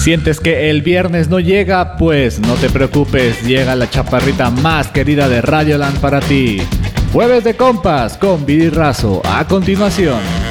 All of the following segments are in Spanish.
¿Sientes que el viernes no llega? Pues no te preocupes, llega la chaparrita más querida de Radioland para ti. Jueves de compas con Razo. A continuación.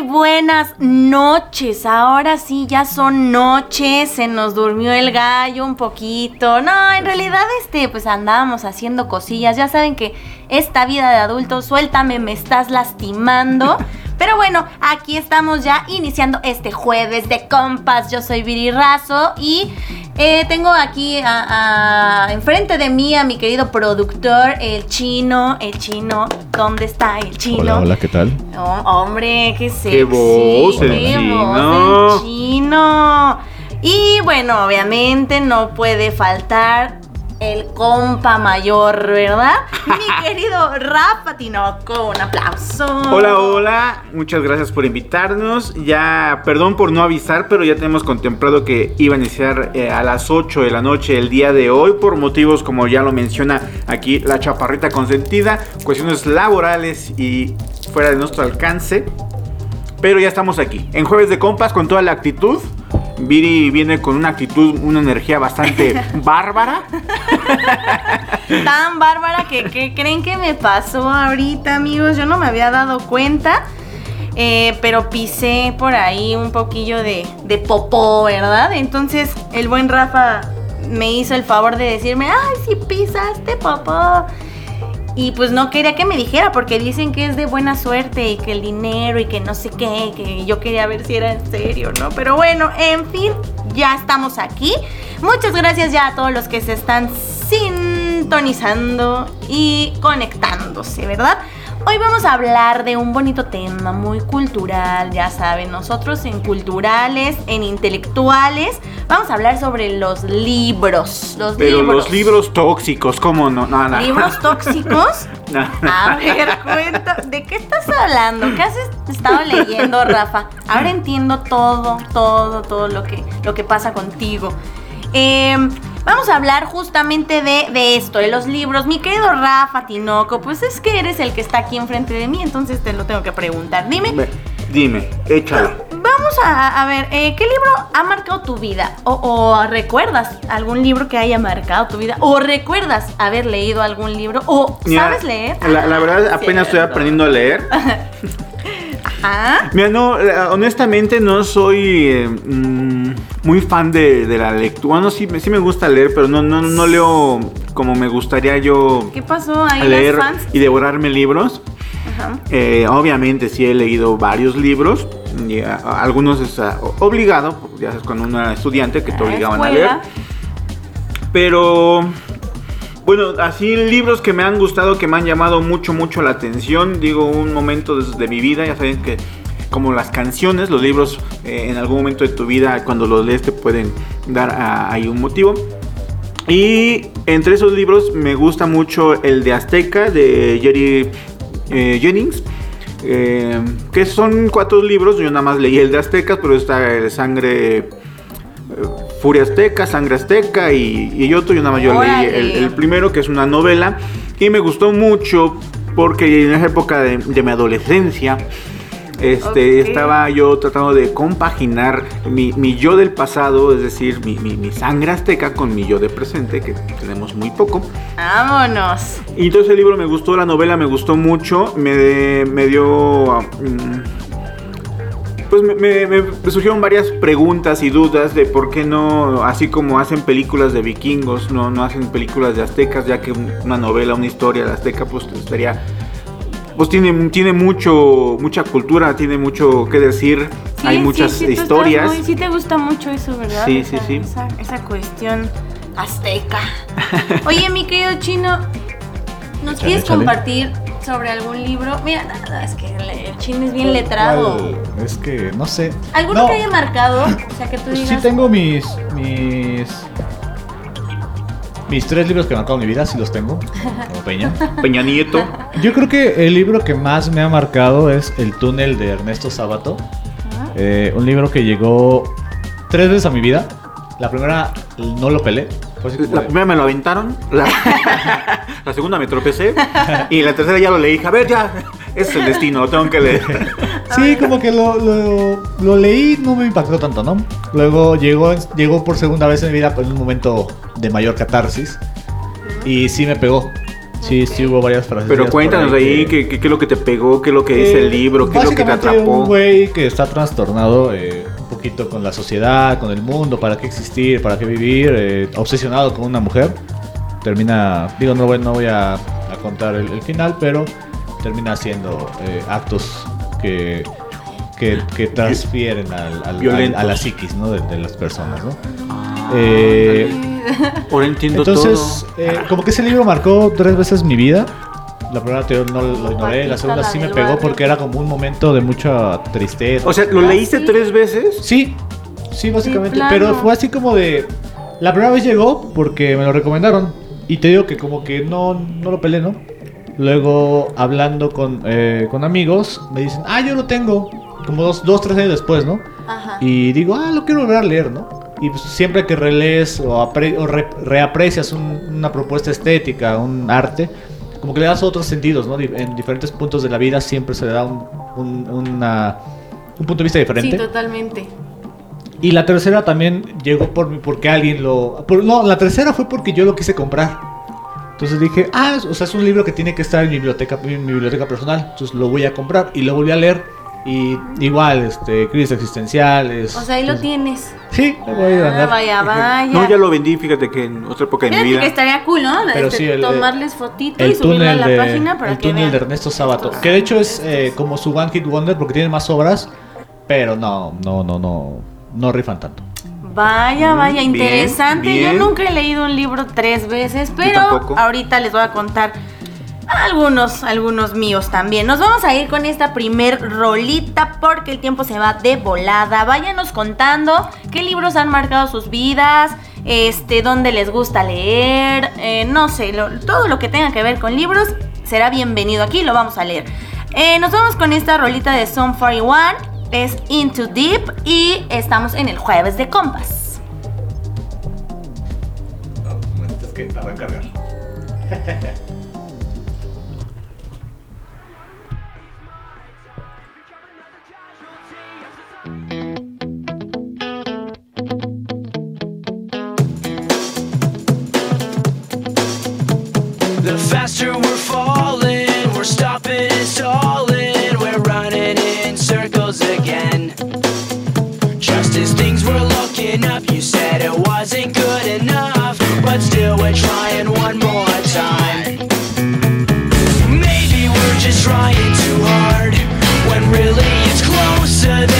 Muy buenas noches. Ahora sí, ya son noches. Se nos durmió el gallo un poquito. No, en realidad, este, pues andábamos haciendo cosillas. Ya saben que esta vida de adulto, suéltame, me estás lastimando. Pero bueno, aquí estamos ya iniciando este jueves de compas. Yo soy Viri Razo y eh, tengo aquí a, a- enfrente de mí a mi querido productor, el chino. El chino, ¿dónde está el chino? Hola, hola, ¿qué tal? Oh, hombre, qué sexy. Qué voz, el qué chino. voz del chino. Y bueno, obviamente no puede faltar el compa mayor, ¿verdad? Mi querido Rafa Tinoco, un aplauso. Hola, hola, muchas gracias por invitarnos. Ya, perdón por no avisar, pero ya tenemos contemplado que iba a iniciar eh, a las 8 de la noche el día de hoy por motivos como ya lo menciona aquí la chaparrita consentida, cuestiones laborales y fuera de nuestro alcance. Pero ya estamos aquí, en jueves de compas con toda la actitud. Viri viene con una actitud, una energía bastante bárbara. Tan bárbara que, que creen que me pasó ahorita, amigos. Yo no me había dado cuenta. eh, pero pisé por ahí un poquillo de, de popó, ¿verdad? Entonces el buen Rafa me hizo el favor de decirme, ay, si pisaste popó. Y pues no quería que me dijera porque dicen que es de buena suerte y que el dinero y que no sé qué, que yo quería ver si era en serio, ¿no? Pero bueno, en fin, ya estamos aquí. Muchas gracias ya a todos los que se están sintonizando y conectándose, ¿verdad? Hoy vamos a hablar de un bonito tema muy cultural, ya saben, nosotros en culturales, en intelectuales, vamos a hablar sobre los libros. Los Pero libros. los libros tóxicos, ¿cómo no? No, no. ¿Libros tóxicos? No. A ver, cuenta, ¿de qué estás hablando? ¿Qué has estado leyendo, Rafa? Ahora entiendo todo, todo, todo lo que, lo que pasa contigo. Eh, vamos a hablar justamente de, de esto, de los libros. Mi querido Rafa Tinoco, pues es que eres el que está aquí enfrente de mí, entonces te lo tengo que preguntar. Dime, Ve, Dime, échalo. Vamos a, a ver, eh, ¿qué libro ha marcado tu vida? O, o recuerdas algún libro que haya marcado tu vida? ¿O recuerdas haber leído algún libro? ¿O Mira, sabes leer? La, la verdad, apenas estoy aprendiendo a leer. Ah, Mira, no, eh, honestamente no soy eh, mm, muy fan de, de la lectura. Bueno, sí, sí me gusta leer, pero no, no, no leo como me gustaría yo ¿qué pasó ahí leer las fans? y devorarme libros. Ajá. Eh, obviamente sí he leído varios libros. y, a- a- algunos es ah, obligado, ya sabes, cuando uno era estudiante que te obligaban a leer. Pero bueno, así libros que me han gustado, que me han llamado mucho, mucho la atención. Digo, un momento de, mi vida, ya saben que como las canciones, los libros eh, en algún momento de tu vida, cuando los lees, te pueden dar ah, ahí un motivo. Y entre esos libros me gusta mucho el de Azteca, de Jerry eh, Jennings. eh, que son cuatro libros, yo nada más leí el de Aztecas, pero está el Sangre Furia Azteca, Sangre Azteca y, y otro, yo nada más yo leí el, el primero, que es una novela, y me gustó mucho porque en esa época de, de mi adolescencia, este, estaba yo tratando de compaginar mi, mi yo del pasado, es decir, mi, mi- mi sangre azteca con mi yo de presente, que tenemos muy poco. Vámonos. Y entonces el libro me gustó, la novela me gustó mucho, me, me dio... mm, pues me, me- me surgieron varias preguntas y dudas de por qué no, así como hacen películas de vikingos, no, no hacen películas de aztecas, ya que un- una novela, una historia de azteca, pues estaría... Pues tiene, tiene mucho, mucha cultura, tiene mucho que decir, Sí, hay sí, muchas sí, estás historias. muy- sí te gusta mucho eso, ¿verdad? Sí, Esa- sí, sí. Esa, esa cuestión azteca. Oye, mi querido chino, ¿nos Échale, quieres échale. compartir sobre algún libro? Mira, nada, es que el, chino es bien letrado. Es que no sé. ¿Alguno No, que haya marcado? O sea, que tú digas... Sí tengo mis mis mis tres libros que han marcado mi vida, sí los tengo, como Peña. Peña Nieto. Yo creo que el libro que más me ha marcado es El túnel de Ernesto Sabato. Eh, un libro que llegó tres veces a mi vida. La primera no lo pelé. La primera me lo aventaron, la, la segunda me tropecé y la tercera ya lo leí. A ver, ya, es el destino, lo tengo que leer. Sí, como que lo, lo, lo leí, no me impactó tanto, ¿no? Luego llegó, llegó por segunda vez en mi vida en un momento de mayor catarsis. Y sí me pegó. Sí, sí hubo varias frases. Pero cuéntanos ahí qué, qué, qué es lo que te pegó, qué es lo que dice el libro, qué es lo que te atrapó. un güey que está trastornado eh, un poquito con la sociedad, con el mundo, para qué existir, para qué vivir, eh, obsesionado con una mujer. Termina, digo, no voy, no voy a, a contar el, el final, pero termina haciendo eh, actos que, que, que transfieren al, al- Violentos. a la psiquis ¿no? de, de las personas. ¿no? Eh, Ahora entiendo entonces, todo. eh, como que ese libro marcó tres veces mi vida. La primera te- no lo ignoré, la segunda sí me pegó porque era como un momento de mucha tristeza. O sea, ¿lo Ah, leíste sí. tres veces? sí, sí, básicamente. pero fue así como de. La primera vez llegó porque me lo recomendaron. Y te digo que como que no, no lo peleé, ¿no? Luego, hablando con, eh, con amigos, me dicen, ah, yo lo tengo. Como dos, dos, tres años después, ¿no? Ajá. Y digo, ah, lo quiero volver a leer, ¿no? Y pues, siempre que relees o, apre- o re- reaprecias un- una propuesta estética, un arte, como que le das otros sentidos, ¿no? En diferentes puntos de la vida siempre se le da un, un- una- un punto de vista Sí, diferente. totalmente. Y la tercera también llegó por mí, porque alguien lo... por- no, la tercera fue porque yo lo quise comprar. Entonces dije, ah, o sea, es un libro que tiene que estar en mi biblioteca, en mi biblioteca personal. Entonces lo voy a comprar y lo volví a leer. Y igual, este, crisis existenciales. O sea, ahí lo Entonces- tienes. Sí, lo voy a Ah, vaya, vaya. No, ya lo vendí, fíjate que en otra época de mi Fíjate vida. que estaría cool, ¿no? Pero Este, sí, el- tomarles fotito y El subirlo a la de, página para el que túnel vean. de Ernesto. Estos- Que de hecho es eh, como su One Hit Wonder porque tiene más obras. Pero no, no, no, no. No rifan tanto. Vaya, Mm, vaya, bien, interesante. bien. Yo nunca he leído un libro tres veces, pero ahorita les voy a contar algunos, algunos míos también. Nos vamos a ir con esta primer rolita porque el tiempo se va de volada. Váyanos contando qué libros han marcado sus vidas, este, dónde les gusta leer, eh, no sé, lo- todo lo que tenga que ver con libros será bienvenido aquí, lo vamos a leer. Eh, nos vamos con esta rolita de Song 41, es Into Deep y estamos en el jueves de compas. Es que va a cargar. The faster we're falling, we're stopping and stalling, you said it wasn't good enough, but still we're trying one more time. Maybe we're just trying too hard, when really it's closer than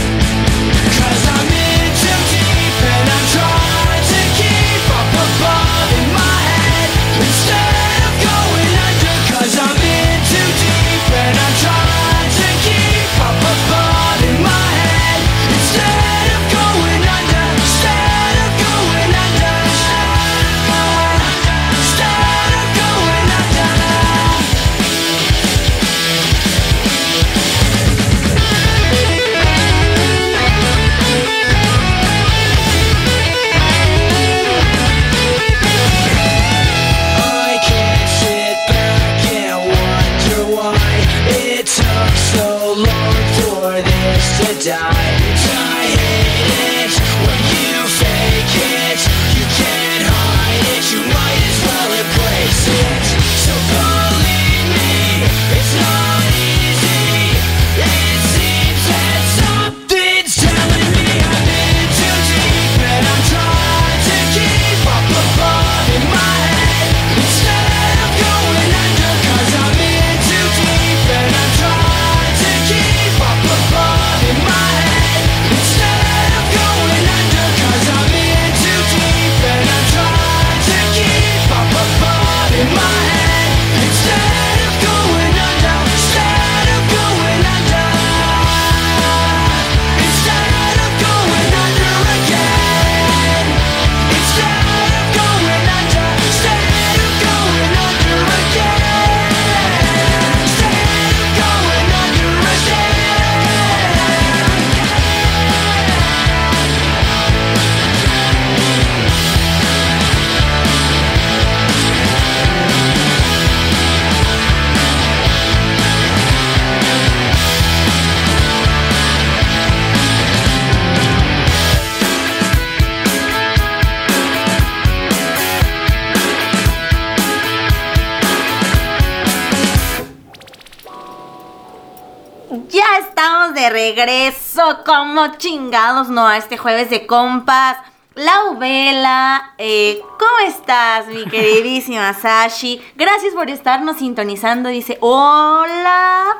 Regreso, como chingados, no, a este jueves de compas. Lau Vela, eh, ¿cómo estás, mi queridísima Sashi? Gracias por estarnos sintonizando. Dice, hola,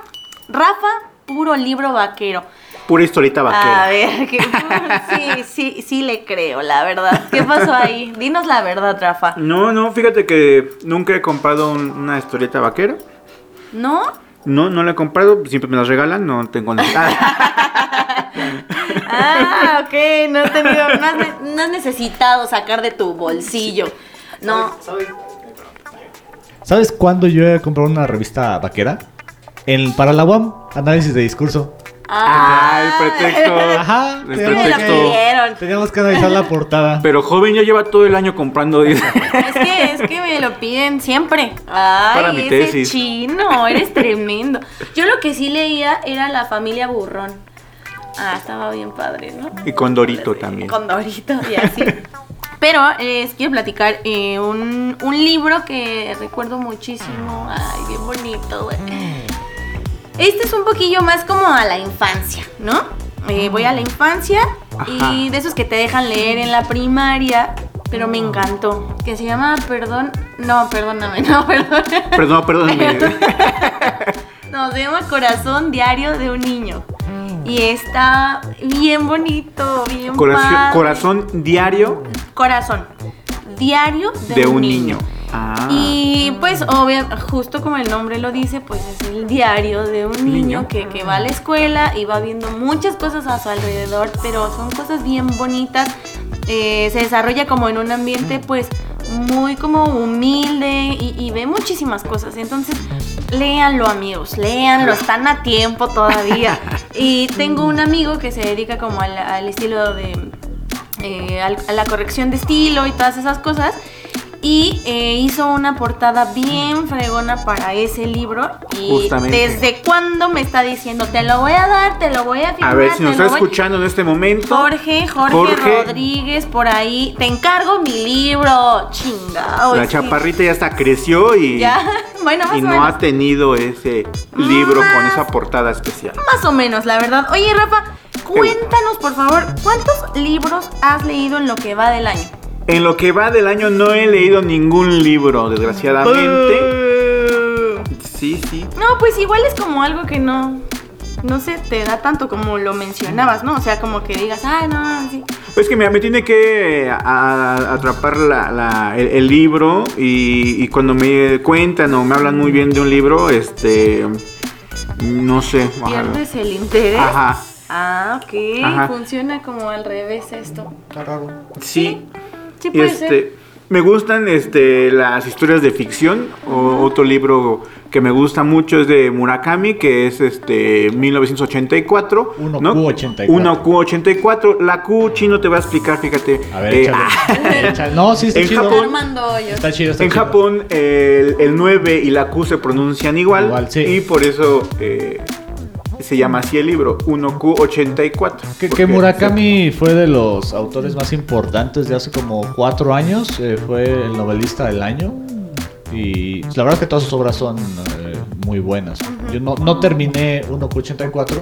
Rafa, puro libro vaquero. Pura historieta vaquera. A ver, que, sí, sí, sí le creo, la verdad. ¿Qué pasó ahí? Dinos la verdad, Rafa. No, no, fíjate que nunca he comprado un- una historieta vaquera. ¿No? No, no la he comprado, siempre me las regalan, no tengo necesidad. Ah, ok, no has, tenido, no, has no has necesitado sacar de tu bolsillo. No. ¿Sabes cuándo yo he comprado una revista vaquera? En, para la UAM, análisis de discurso. Ah, el pretexto. Ajá, El te Me lo pretexto. pidieron. Teníamos que analizar la portada. Pero joven ya lleva todo el año comprando. dice. Es que, es que me lo piden siempre. Ay, Para mi ese tesis. chino, eres tremendo. Yo lo que sí leía era La familia burrón. Ah, estaba bien padre, ¿no? Y con Dorito también. Con Dorito y así. Pero eh, les quiero platicar eh, un, un libro que recuerdo muchísimo. Ay, bien bonito, güey. Este es un poquillo más como a la infancia, ¿no? Eh, voy a la infancia y de esos que te dejan leer en la primaria, pero me encantó. Que se llama Perdón. No, perdóname, no, perdón. Perdón, perdóname. No, se llama Corazón Diario de un Niño. Y está bien bonito, bien Corazón, padre. corazón diario Corazón. Diario de, de un niño. Ah. Y pues obvio, justo como el nombre lo dice, pues es el diario de un niño, Niño. Que, que va a la escuela y va viendo muchas cosas a su alrededor, pero son cosas bien bonitas. Eh, se desarrolla como en un ambiente pues muy como humilde y, y ve muchísimas cosas. Entonces, léanlo amigos, léanlo, están a tiempo todavía. y tengo un amigo que se dedica como al, al estilo de eh, al- a la corrección de estilo y todas esas cosas. Y eh, hizo una portada bien fregona para ese libro. Y Justamente. desde cuándo me está diciendo, te lo voy a dar, te lo voy a firmar. A ver si nos está voy-". escuchando en este momento. Jorge, Jorge, Jorge. Rodríguez, por ahí. Te encargo mi libro. Chingao. La chaparrita ya hasta creció y, Ya, bueno, más y o no menos. ha tenido ese libro con esa portada especial. Más o menos, la verdad. Oye, Rafa, cuéntanos, por favor, ¿cuántos libros has leído en lo que va del año? En lo que va del año no he leído ningún libro, desgraciadamente. Sí, sí. No, pues igual es como algo que no, no sé, te da tanto como lo mencionabas, ¿no? O sea, como que digas, ah, no, sí. Es que mira, me tiene que a- a- atrapar la- la- el, el libro y, y cuando me cuentan o me hablan muy bien de un libro, este, no sé. ajá. Pierdes el interés. Ajá, Ah, ok. Ajá. Funciona como al revés esto. sí. Sí, Y puede ser. este, me gustan este, las historias de ficción. O, otro libro que me gusta mucho es de Murakami, que es este 1984. Uno ¿no? Q84. 1Q84. La Q chino te va a explicar, fíjate. A ver, Eh, échale. ah, Échale. No, sí, está En chido. Japón-. Está chido, está En chido. Japón el, el 9 y la Q se pronuncian igual, Igual, sí. y por eso eh, se llama así el libro, 1Q84. Que, que Murakami fue de los autores más importantes de hace como cuatro años. eh, fue el novelista del año. Y pues, la verdad que todas sus obras son eh, muy buenas. Yo no, no terminé 1Q84,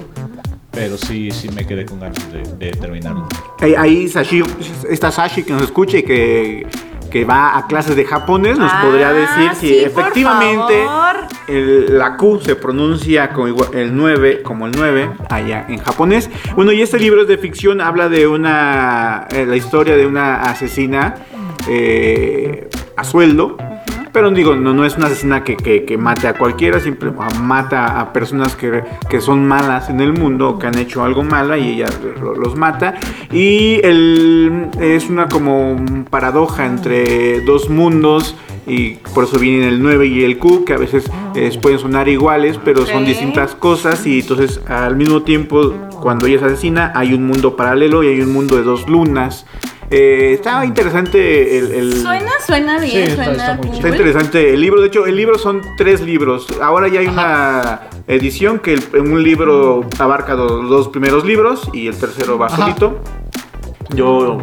pero sí, sí me quedé con ganas de, de terminarlo. Ahí, ahí Sashi, esta Sashi que nos escucha y que, que va a clases de japonés nos Ah, podría decir si sí, efectivamente el- la Q se pronuncia como igual- el 9 como el 9 allá en japonés. Bueno, y este libro es de ficción, habla de una eh, la historia de una asesina eh, a sueldo. Pero digo, no, no es una asesina que, que- que mate a cualquiera, siempre mata a personas que, que son malas en el mundo, que han hecho algo mala y ella lo- los mata. Y el, es una como paradoja entre dos mundos y por eso vienen el 9 y el Q, que a veces eh, pueden sonar iguales, pero son distintas cosas y entonces al mismo tiempo cuando ella es asesina hay un mundo paralelo y hay un mundo de dos lunas. Eh, está interesante el... el- Suena, suena bien, Sí, está- suena está muy cool. Está interesante el libro. De hecho, el libro son tres libros. Ahora ya hay una edición que el- un libro abarca los dos primeros libros y el tercero va Ajá. solito. Yo,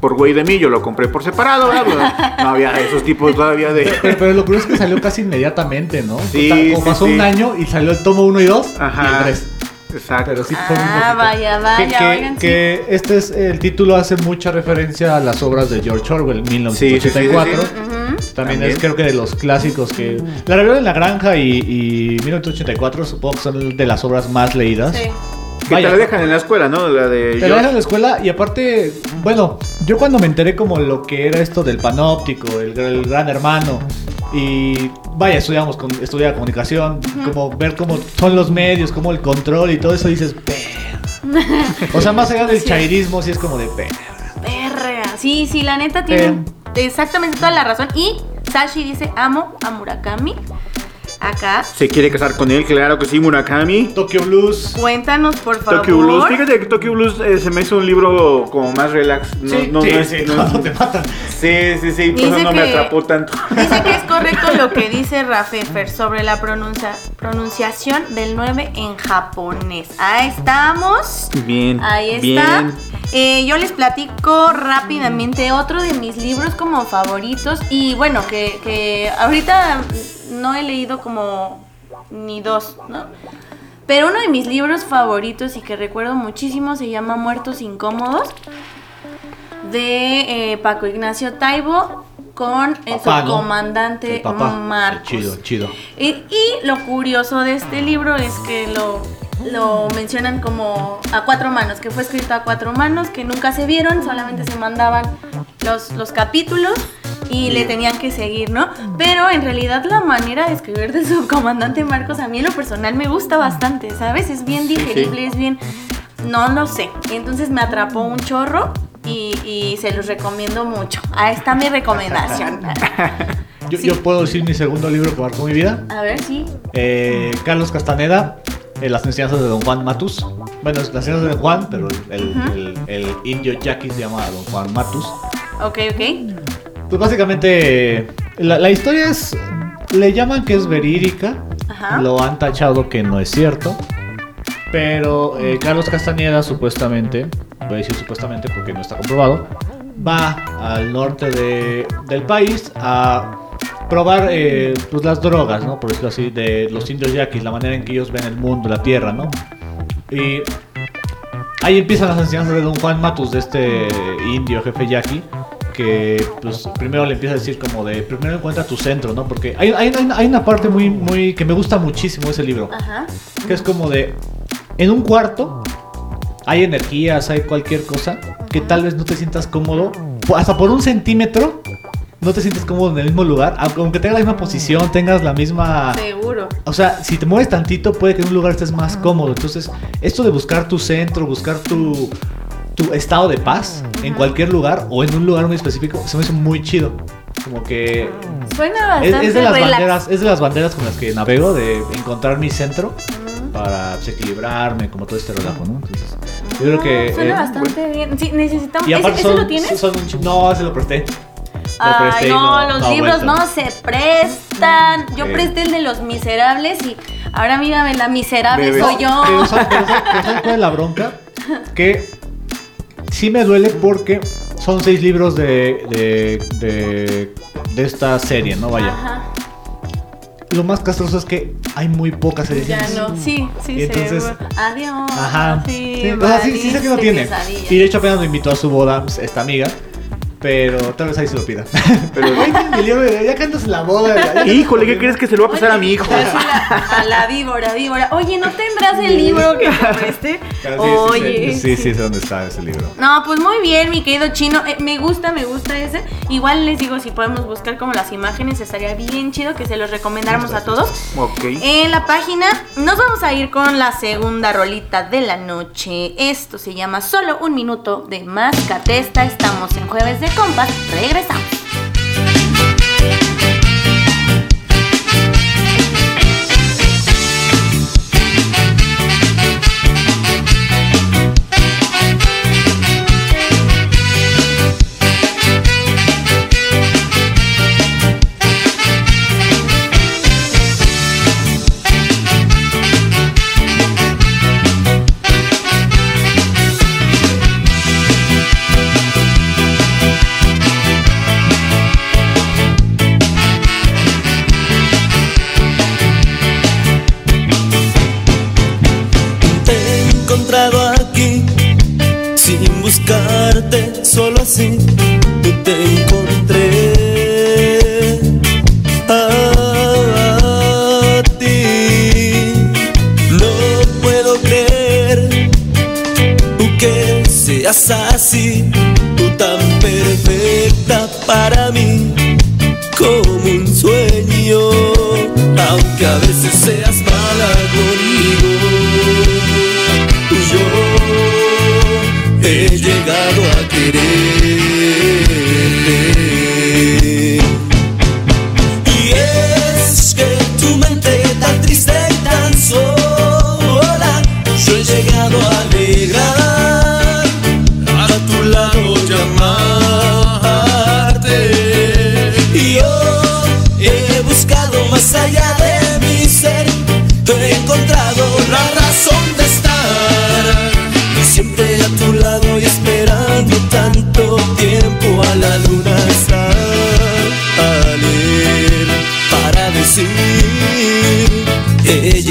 por güey de mí, yo lo compré por separado. ¿verdad? No había esos tipos todavía de... Pero, pero lo curioso es que salió casi inmediatamente, ¿no? Sí, O sea, como sí, pasó sí. un año y salió el tomo 1 y 2 y Ajá. el 3. Exacto. Pero sí Ah, vaya, vaya, Que, que- oigan, sí. que este es el título hace mucha referencia a las obras de George Orwell, 1984. Sí, sí. También, También. es creo que de los clásicos que... La rebelión en la granja y, y 1984 supongo que son de las obras más leídas. Sí. Que Vaya. te la dejan en la escuela, ¿no? La de Te la dejan en la escuela y aparte, bueno, yo cuando me enteré como lo que era esto del panóptico, el, el gran hermano, y vaya, estudiamos con, estudiaba comunicación, como ver cómo son los medios, como el control y todo eso, dices, "Perra". O sea, más allá del Sí. chairismo, sí es como de perra. Perra. Sí, sí, la neta tiene exactamente toda la razón. Y Sashi dice, amo a Murakami. Acá. Se quiere casar con él, claro que sí, Murakami. Tokyo Blues. Cuéntanos, por favor. Tokyo Blues. Fíjate que Tokyo Blues eh, se me hizo un libro como más relax. No, sí, no, sí, no es- sí, no te matan. sí, sí, sí, por Dice eso no me atrapó tanto. Dice que es correcto lo que dice Rafefer sobre la pronuncia- pronunciación del 9 en japonés. Ahí estamos. Bien. Ahí está. Bien. Eh, yo les platico rápidamente otro de mis libros como favoritos. Y bueno, que, que ahorita no he leído como ni dos, ¿no? Pero uno de mis libros favoritos y que recuerdo muchísimo se llama Muertos Incómodos de eh, Paco Ignacio Taibo con el Papá, El papá. Marcos. Chido, chido. Y, y lo curioso de este libro es que lo, lo mencionan como a cuatro manos, que fue escrito a cuatro manos, que nunca se vieron, solamente se mandaban los, los capítulos y le tenían que seguir, ¿no? Pero en realidad la manera de escribir del subcomandante Marcos a mí en lo personal me gusta bastante, ¿sabes? Es bien digerible, es bien... No lo sé. Entonces me atrapó un chorro y, y se los recomiendo mucho. Ahí está mi recomendación. Yo, Sí. yo puedo decir mi segundo libro que marcó mi vida. A ver, sí. Eh, Carlos Castaneda, eh, Las enseñanzas de Don Juan Matus. Bueno, es las enseñanzas de Don Juan, pero el, el- el indio Jackie se llama Don Juan Matus. Ok, ok. Pues básicamente, la, la historia es. Le llaman que es verídica. Ajá. Lo han tachado que no es cierto. Pero eh, Carlos Castañeda, supuestamente, voy a decir supuestamente porque no está comprobado, va al norte de- del país a probar eh, pues, las drogas, ¿no? Por decirlo así, de los indios yaquis, la manera en que ellos ven el mundo, la tierra, ¿no? Y ahí empiezan las enseñanzas de Don Juan Matus, de este indio jefe yaqui, que pues primero le empieza a decir como de, primero encuentra tu centro, ¿no? Porque hay, hay, hay- una parte muy, muy, que me gusta muchísimo ese libro, Ajá. que es como de, en un cuarto hay energías, hay cualquier cosa que tal vez no te sientas cómodo, hasta por un centímetro. No te sientes cómodo en el mismo lugar, aunque tengas la misma posición, tengas la misma... Seguro. O sea, si te mueves tantito, puede que en un lugar estés más cómodo. Entonces, esto de buscar tu centro, buscar tu, tu estado de paz en cualquier lugar o en un lugar muy específico, se me hizo muy chido. Como que Suena es, bastante es de las relax. banderas, es de las banderas con las que navego de encontrar mi centro. Para pues, equilibrarme, como todo este relajo, ¿no? Entonces, yo creo que Suena eh, bastante bien. Sí, necesitamos. y ¿Ese, aparte ese son, lo tienes? son un chi- no, se lo presté. Ay, no, los libros vuelto. no se prestan. Yo Eh. presté el de los miserables y ahora mírame, la miserable Bebé. soy yo. Pero ¿sabes pero sabes- pero ¿sabes cuál es la bronca? Que sí me duele porque son seis libros de, de, de, de esta serie, ¿no? Vaya. Ajá, Lo más castroso es que hay muy pocas ya ediciones. no. Sí, sí, Y entonces-. Adiós. Ajá. Sí, Sí, o sea, sí, sí sé que no tiene. Y de hecho apenas me invitó a su boda esta amiga. Pero tal vez ahí se lo pida. Pero- Oye, ya cantas en la boda. ya- ya Híjole, ¿qué crees que se lo va a pasar a mi hijo? A la víbora, víbora. Oye, ¿no tendrás el libro que te presté? Ah, sí, Oye. sí, sí, dónde está ese libro. No, pues muy bien, mi querido chino. Eh, me gusta, me gusta ese. Igual les digo, si podemos buscar como las imágenes, estaría bien chido que se los recomendáramos a todos. Ok. En la página nos vamos a ir con la segunda rolita de la noche. Esto se llama Solo un minuto de Mascatesta. Estamos en Jueves de Compas. Regresamos. Ella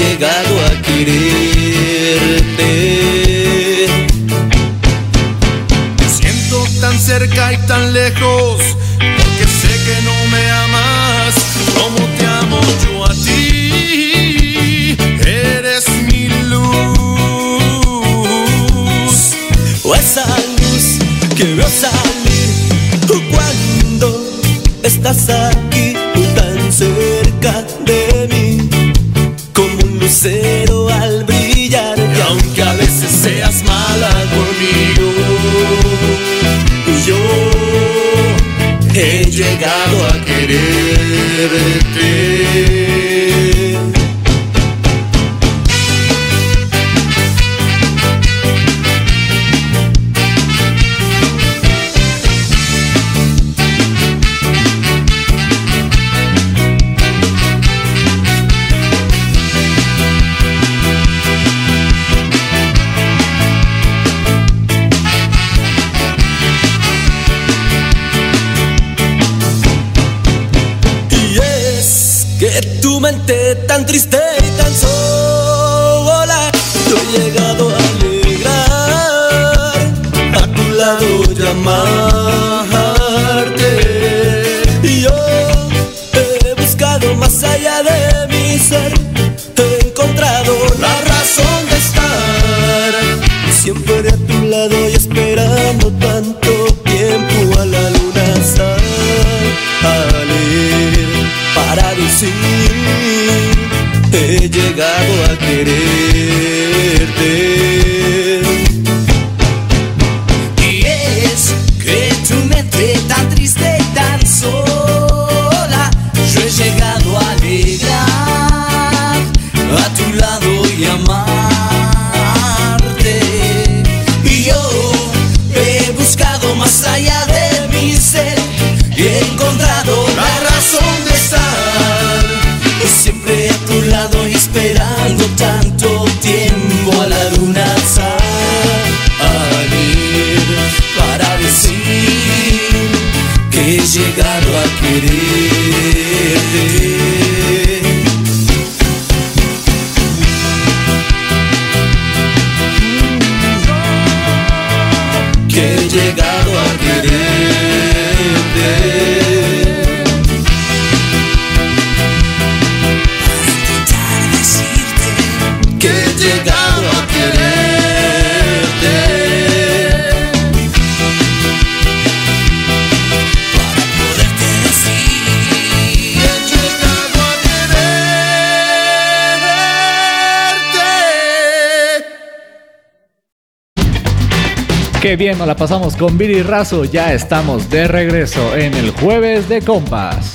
Qué bien nos la pasamos con Billy Razo. Ya estamos de regreso en el Jueves de Compas.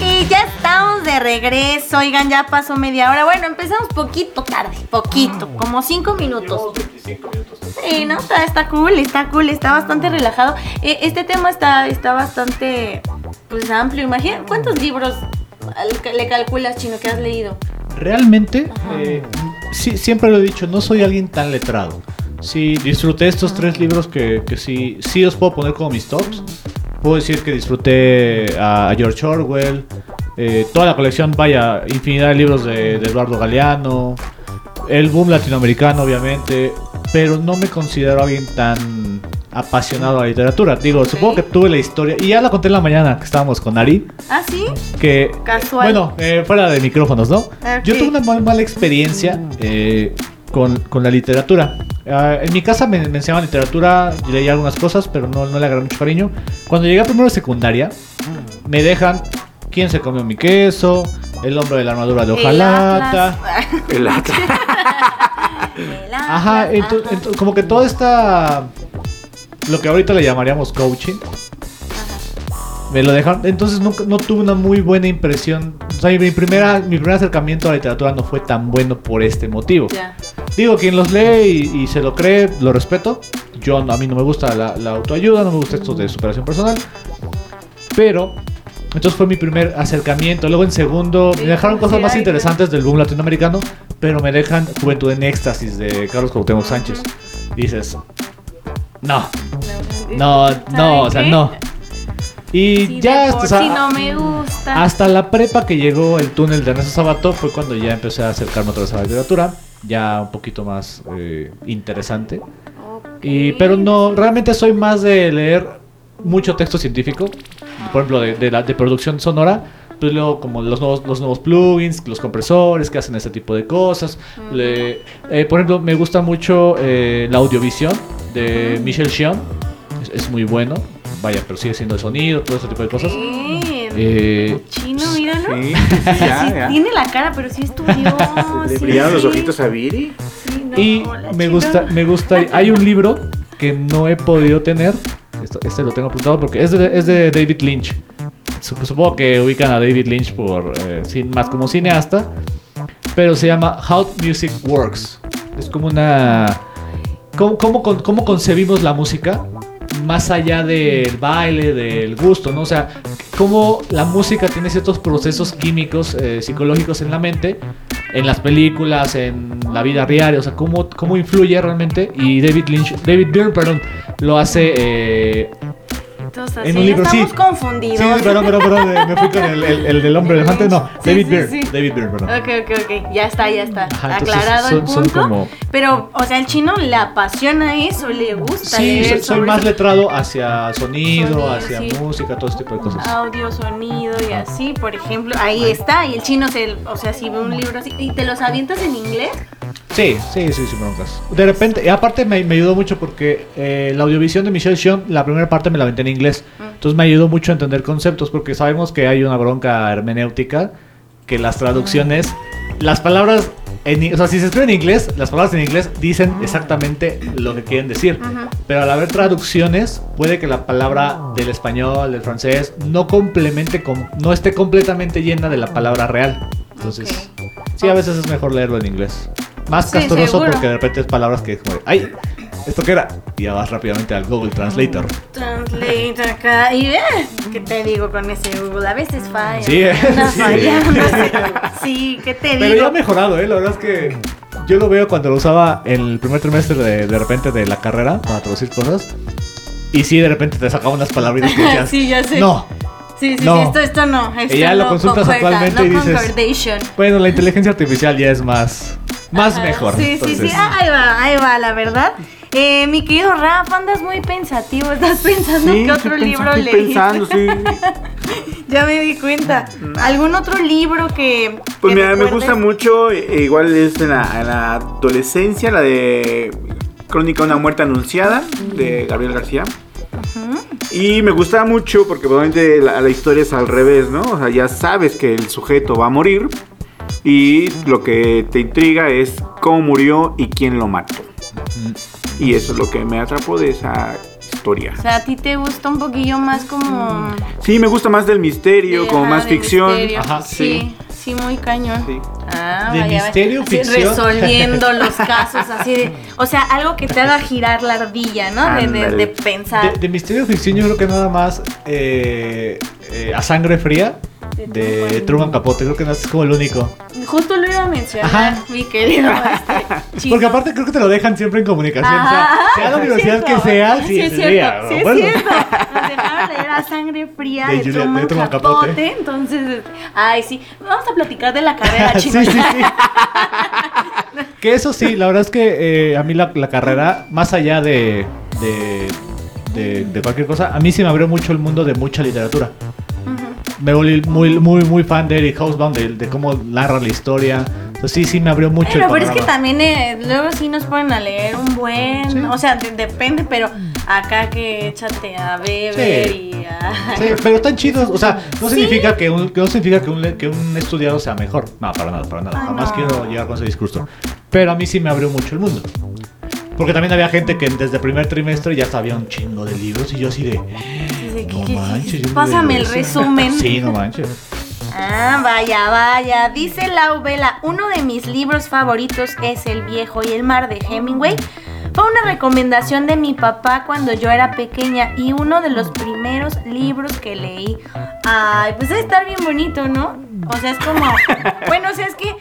Y ya estamos de regreso. Oigan, ya pasó media hora. Bueno, empezamos poquito tarde, poquito, como cinco minutos. Sí, no, está, está, cool, está cool, está bastante relajado. E, este tema está, está bastante pues amplio. Imagina, ¿cuántos libros le calculas, Chino, que has leído? Realmente, sí, siempre lo he dicho, no soy alguien tan letrado. Sí, disfruté estos tres libros que, que sí, sí os puedo poner como mis tops. Puedo decir que disfruté a George Orwell, eh, toda la colección, vaya, infinidad de libros de, de Eduardo Galeano, el boom latinoamericano, obviamente, pero no me considero alguien tan apasionado a la literatura. Digo, supongo que tuve la historia, y ya la conté en la mañana que estábamos con Ari, ¿Ah, sí? que... Casual. Bueno, eh, fuera de micrófonos, ¿no? Yo tuve una mala experiencia eh, con, con la literatura. Ah, en mi casa me, me enseñaban literatura, leía algunas cosas, pero no, no le agarré mucho cariño. Cuando llegué a primero de secundaria, me dejan quién se comió mi queso, el hombre de la armadura de hojalata. El Atlas. El Ajá, Atlas, ajá. ento- como que toda esta. Lo que ahorita le llamaríamos coaching. Me lo dejaron. Entonces nunca, no tuve una muy buena impresión. O sea, mi, primera, mi primer acercamiento a la literatura no fue tan bueno por este motivo. Ya. Digo, quien los lee y, y se lo cree, lo respeto. Yo a mí no me gusta la, la autoayuda, no me gusta esto de superación personal. Pero, entonces fue mi primer acercamiento. Luego en segundo, me dejaron cosas más Sí, interesantes del boom latinoamericano, pero me dejan Juventud en Éxtasis de Carlos Cuauhtémoc Sánchez. Dices, no, no, no, o sea, no. Y Sí, ya, de por o sea, sí no me gusta. hasta la prepa que llegó el túnel de Ernesto Sabato fue cuando ya empecé a acercarme otra vez a la literatura, ya un poquito más eh, interesante. Y, pero no, realmente soy más de leer mucho texto científico, por ejemplo, de, de la, de producción sonora. Pues luego como los nuevos, los nuevos plugins, los compresores que hacen este tipo de cosas. Le- eh, por ejemplo, me gusta mucho eh, la audiovisión de Michel Chion. Es, es muy bueno. Vaya, pero sigue siendo el sonido, todo ese tipo de cosas. Eh, Chino, míralo. Sí, sí, ya, Sí, ya. tiene la cara, pero sí estudió. Le sí, brillaron los sí. ojitos a Viri. Sí, no, Y hola, me Chino. gusta, me gusta. Hay un libro que no he podido tener. Esto- este lo tengo apuntado porque es de, es de David Lynch. Sup- Supongo que ubican a David Lynch por eh, más como cineasta. Pero se llama How Music Works. Es como una. ¿Cómo, cómo concebimos la música? Más allá del baile, del gusto, ¿no? O sea, cómo la música tiene ciertos procesos químicos, eh, psicológicos en la mente, en las películas, en la vida diaria, o sea, cómo, cómo influye realmente. Y David Lynch, David Byrne, perdón, lo hace eh, Entonces, en sí, un libro, sí. estamos confundidos. Sí, perdón, perdón, perdón, me fui con el, el- el del hombre elefante, no, Sí, David sí, Byrne, sí. David Byrne, perdón. Ok, ok, ok. Ya está, ya está. Ajá, entonces Aclarado son- el son punto. como- Pero, o sea, el chino le apasiona eso, le gusta Sí, leer soy, soy sobre más eso. letrado hacia sonido, Sonido, hacia sí. música, todo este tipo de cosas. audio, sonido y así, por ejemplo, ahí está, y el chino se, o sea, si ve un libro así, y te los avientas en inglés, Sí, sí, sí, sí, broncas. De repente, y aparte me, me ayudó mucho porque eh, la audiovisión de Michelle Sean, la primera parte me la aventé en inglés. Entonces me ayudó mucho a entender conceptos porque sabemos que hay una bronca hermenéutica, que las traducciones, las palabras, en, o sea, si se escribe en inglés, las palabras en inglés dicen exactamente lo que quieren decir. Pero al haber traducciones, puede que la palabra del español, del francés, no complemente, com- no esté completamente llena de la palabra real. Entonces, sí, a veces es mejor leerlo en inglés. Más Sí, castroso seguro. porque de repente es palabras que es como, ¡ay! ¿Esto qué era? Y ya vas rápidamente al Google Translator. translate acá, y eh, ¿qué te digo con ese Google? A veces falla, Sí, anda sí. fallando, sí, ¿qué te Pero ya digo? ha mejorado, ¿eh? La verdad es que yo lo veo cuando lo usaba en el primer trimestre de, de repente de la carrera para traducir cosas. Y sí, de repente te sacaba unas palabritas que decías, Sí, ya sé. no. Sí, sí, No. sí, esto, esto no, esto Y ya lo no consultas actualmente no y dices. Bueno, la inteligencia artificial ya es más, más Ajá, mejor. Sí, sí, sí, ah, ahí va, ahí va, la verdad. Eh, mi querido Rafa, andas muy pensativo, estás pensando Sí, qué otro libro leíste. pensando, sí. ya me di cuenta. ¿Algún otro libro que Pues que mira, me gusta mucho, eh, igual es en la, en la adolescencia, la de Crónica de una muerte anunciada, de Gabriel García. Y me gusta mucho porque probablemente la, la historia es al revés, ¿no? O sea, ya sabes que el sujeto va a morir y lo que te intriga es cómo murió y quién lo mató. Y eso es lo que me atrapó de esa historia. O sea, a ti te gusta un poquillo más como... Sí, me gusta más del misterio, como Ajá, más ficción. misterio. Ajá. Sí, sí, muy cañón. Sí. Ah, ¿De vaya, misterio, así ficción? Resolviendo los casos, así de... O sea, algo que te haga girar la ardilla, ¿no? De, de- pensar. De, de misterio ficción yo creo que nada más eh, eh, a sangre fría De de Truman. Capote, creo que no es como el único. Justo lo iba a mencionar, Ajá. mi querido este. Porque aparte creo que te lo dejan siempre en comunicación. o sea, sea la es universidad que sea, sí, sí es cierto, sí bueno. es cierto. Nos dejaron leer a sangre fría De de, Truman de Truman Capote. Capote. Entonces, ay, sí. Vamos a platicar de la carrera, sí, chino. sí, sí. Que eso sí, la verdad es que eh, a mí la, la carrera, más allá de, de, de- de cualquier cosa, a mí sí me abrió mucho el mundo de mucha literatura. Me volví muy, muy, muy fan de Eric Hobsbawm, de, de cómo narra la historia. Entonces, sí, sí me abrió mucho Bueno, el pero es que también eh, luego sí nos ponen a leer un buen, Sí. o sea, de- depende, pero acá que échate a beber Sí. y a... Sí, pero están chidos, o sea, no significa que un, que no significa que un, que un estudiado sea mejor. No, para nada, para nada. Ay, Jamás no. quiero llegar con ese discurso. Pero a mí sí me abrió mucho el mundo. Porque también había gente que desde primer trimestre ya sabía un chingo de libros y yo así de... Dice, ¿qué- No manches. Pásame el eso". resumen. Sí, no manches. Ah, vaya, vaya. Dice Lau Vela, uno de mis libros favoritos es El viejo y el mar de Hemingway. Fue una recomendación de mi papá cuando yo era pequeña y uno de los primeros libros que leí. Ay, pues debe estar bien bonito, ¿no? O sea, es como... Bueno, o sea, es que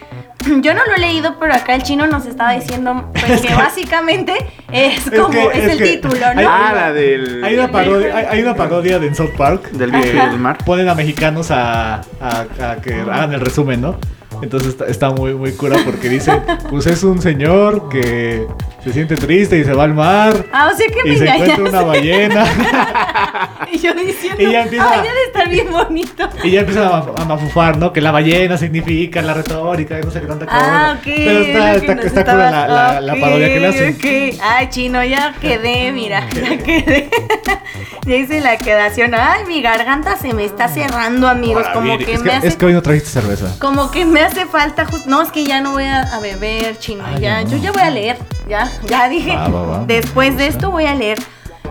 yo no lo he leído, pero acá el chino nos estaba diciendo pues, que básicamente es Es como... que- es, es el que título, ¿no? hay- Ah, la del. Hay una parodia, hay, hay una parodia de en South Park. Del viejo y del mar. Ponen a mexicanos a, a- a que hagan el resumen, ¿no? Entonces está, está muy, muy cura porque dice, pues es un señor que se siente triste y se va al mar Ah, o sea que me y se encuentra una ballena Y yo diciendo, Y ya empieza- ay, estar bien bonito. y ya empieza a, mafufar, ¿no? Que la ballena significa la retórica no sé qué tanta cosa. Ah, ok. Pero está, es cura la, la, la ok, parodia que le hacen. ok. Ay, chino, ya quedé, mira, ya quedé. ya hice la quedación. Ay, mi garganta se me está cerrando, amigos. Como que es, me que, hace. es que hoy no trajiste cerveza. Como que me hace falta just- No, es que ya no voy a, beber, chino. Ah, ya, ya no. yo ya voy a leer. Ya, ya dije. Va, va, va. Después de esto voy a leer.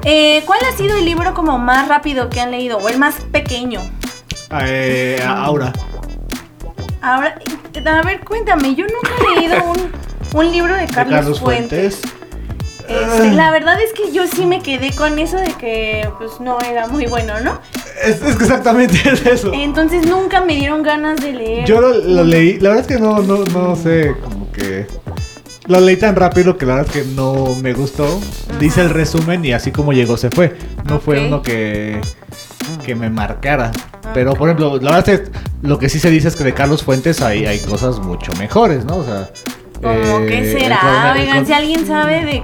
Eh, ¿Cuál ha sido el libro como más rápido que han leído? O el más pequeño. Eh, Aura. Ahora, a ver, cuéntame, yo nunca he leído un, un libro de De Carlos, Fuentes. Fuentes. Este, la verdad es que yo sí me quedé con eso de que pues no era muy bueno, ¿no? Es, es que exactamente es eso. Entonces nunca me dieron ganas de leer. Yo lo, lo leí, la verdad es que no, no, no sé, como que lo leí tan rápido que la verdad es que no me gustó. Dice el resumen y así como llegó se fue. No fue uno que, que me marcara. Pero por ejemplo, la verdad es que lo que sí se dice es que de Carlos Fuentes hay, hay cosas mucho mejores, ¿no? O sea... Como eh, que será, oigan, con- si alguien sabe de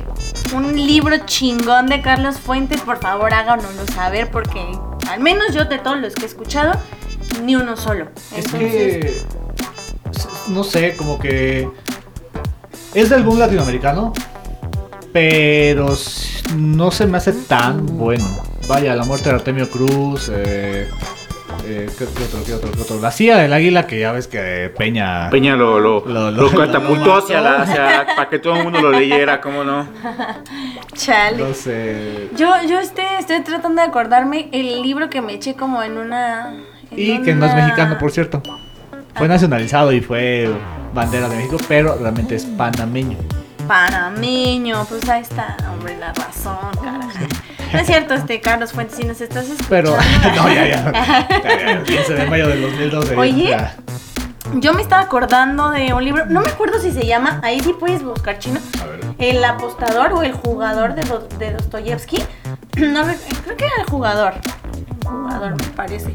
un libro chingón de Carlos Fuentes, por favor háganoslo saber porque al menos yo de todos los que he escuchado, ni uno solo. Es que. No sé, como que. Es del boom latinoamericano. Pero no se me hace tan bueno. Vaya, la muerte de Artemio Cruz. Eh, eh, ¿qué, qué otro, qué otro, qué otro? La CIA del águila, que ya ves que Peña. Peña lo, lo, Lo- lo, lo- catapultó lo hacia la, hacia, para que todo el mundo lo leyera, ¿cómo no? chale. No sé. Yo, yo este, estoy tratando de acordarme el libro que me eché como en una. en Y que no es una- mexicano, por cierto. Fue nacionalizado y fue bandera de México, pero realmente es panameño. Panameño, pues ahí está, hombre, la razón, carajo. No es cierto, este Carlos Fuentes, si nos estás escuchando. Pero, no, ya, ya. Ya, ya, 15 de mayo del 2012. Oye. ya. Yo me estaba acordando de un libro, no me acuerdo si se llama, ahí sí puedes buscar chino, A ver. El apostador o el jugador de, de Dostoyevsky. No, re- creo que era el jugador. Jugador, me parece.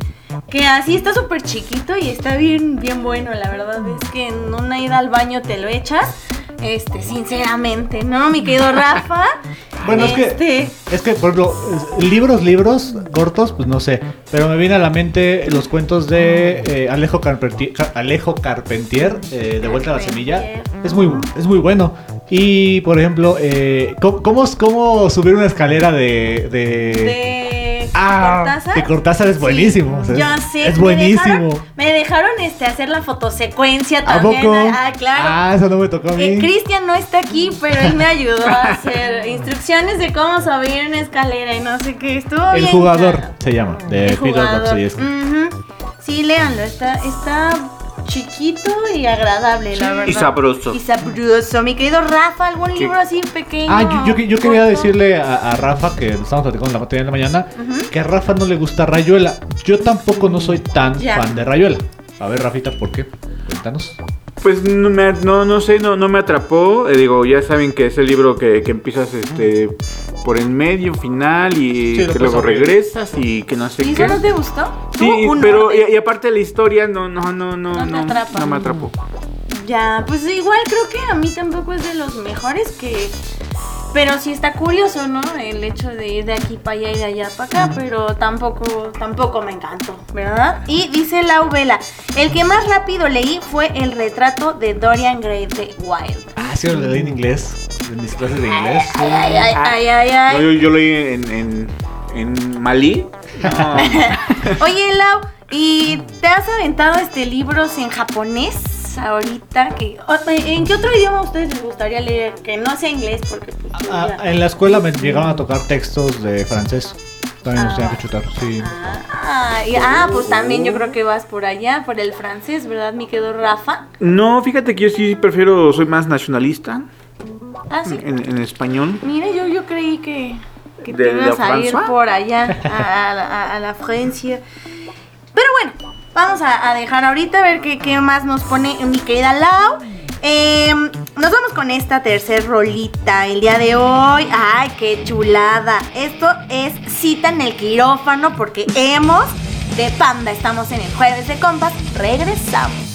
Que así está súper chiquito y está bien, bien bueno. La verdad es que en una ida al baño te lo echas. Este, sinceramente, ¿no? Mi querido Rafa. Bueno, es que- este, Es que, por ejemplo, libros, libros cortos, pues no sé. Pero me viene a la mente los cuentos de eh, Alejo, Carpentier, Alejo Carpentier, eh, De vuelta a la semilla. Es muy, es muy bueno. Y, por ejemplo, eh, ¿cómo, cómo, cómo subir una escalera de... de... de Ah, Cortázar. de Cortázar es Sí, buenísimo, o sea, ya es- sé. es me buenísimo. dejaron- Me dejaron, este, hacer la fotosecuencia ¿A también. poco? Ah, claro. Ah, eso no me tocó a mí. Eh, Cristian no está aquí, pero él me ayudó a hacer instrucciones de cómo subir una escalera y no sé qué. Estuvo El bien. jugador claro. se llama, de El Peter jugador. Sí, léanlo. Está, está chiquito y agradable, la verdad. Y sabroso. Y sabroso. Mi querido Rafa, ¿algún libro así pequeño? Ah, yo, yo- yo quería decirle a, a Rafa, que estamos platicando en la materia de la mañana, que a Rafa no le gusta Rayuela. Yo tampoco no soy tan Ya. fan de Rayuela. A ver, Rafita, ¿por qué? Cuéntanos. Pues no, me, no, no sé, no, no me atrapó. Eh, digo, ya saben que es el libro que, que empiezas este por en medio, final y Sí, que luego regresas y que no sé ¿Y qué. eso no te gustó? Sí, pero y, y aparte la historia no, no, no, no, No no, atrapa. no me atrapó. Ya, pues igual creo que a mí tampoco es de los mejores que... Pero sí está curioso, ¿no? El hecho de ir de aquí para allá y de allá para acá, pero tampoco, tampoco me encantó, ¿verdad? Y dice la Vela, el que más rápido leí fue el retrato de Dorian Gray de Wild. Ah, sí, lo leí en inglés. En mis clases de inglés. Ay, ay, ay, ay, ay. Yo, yo leí en, en, en Malí. No. Oye, Lau, ¿y te has aventado este libros en japonés ahorita? Que, o- ¿En qué otro idioma a ustedes les gustaría leer? Que no sea inglés, porque Ah, en la escuela me llegaron a tocar textos de francés. También nos tenían que chutar, sí. Ah, y- ah, pues también yo creo que vas por allá, por el francés, ¿verdad, mi querido Rafa? No, fíjate que yo sí prefiero, soy más nacionalista Ah, sí. en, en español. Mira, yo, yo creí que, que ¿De te ibas a ir por allá, a, a la- a- a la Francia. Pero bueno, vamos a, a dejar ahorita a ver qué, qué más nos pone mi querida Lau. Eh, nos vamos con esta tercer rolita el día de hoy. ¡Ay, qué chulada! Esto es cita en el quirófano porque hemos de panda. Estamos en el jueves de compas. Regresamos.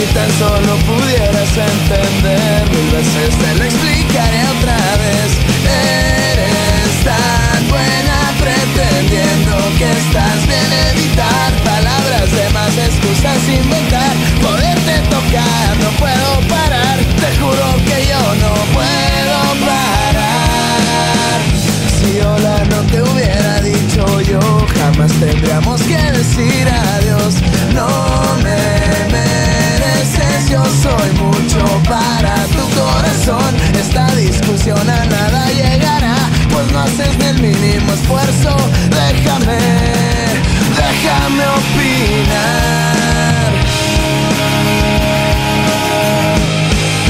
Si tan solo pudieras entender mil veces te lo explicaré otra vez. Eres tan buena pretendiendo que estás bien evitar palabras de más excusas inventar. Poderte tocar no puedo parar. Te juro que yo no puedo parar. Si hola no te hubiera dicho yo, jamás tendríamos que decir no haces ni el mínimo esfuerzo. Déjame, déjame opinar.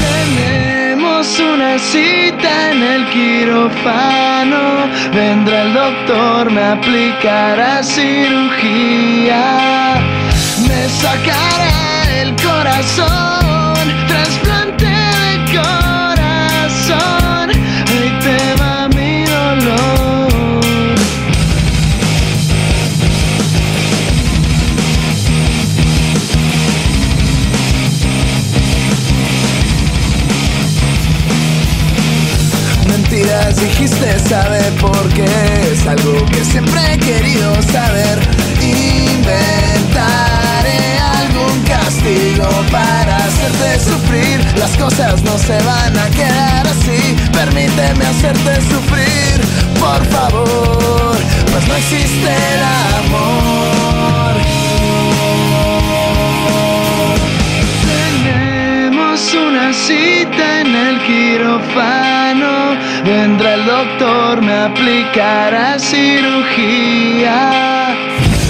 Tenemos una cita en el quirófano. Vendrá el doctor, me aplicará cirugía. Me sacará el corazón, trasplante de corazón. Dijiste, sabe por qué Es algo que siempre he querido saber. Inventaré algún castigo para hacerte sufrir. Las cosas no se van a quedar así. Permíteme hacerte sufrir, por favor Pues no existe el amor. Tenemos una cita en el quirófano. Vendrá doctor, me aplicará cirugía.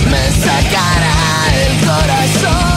Me sacará el corazón,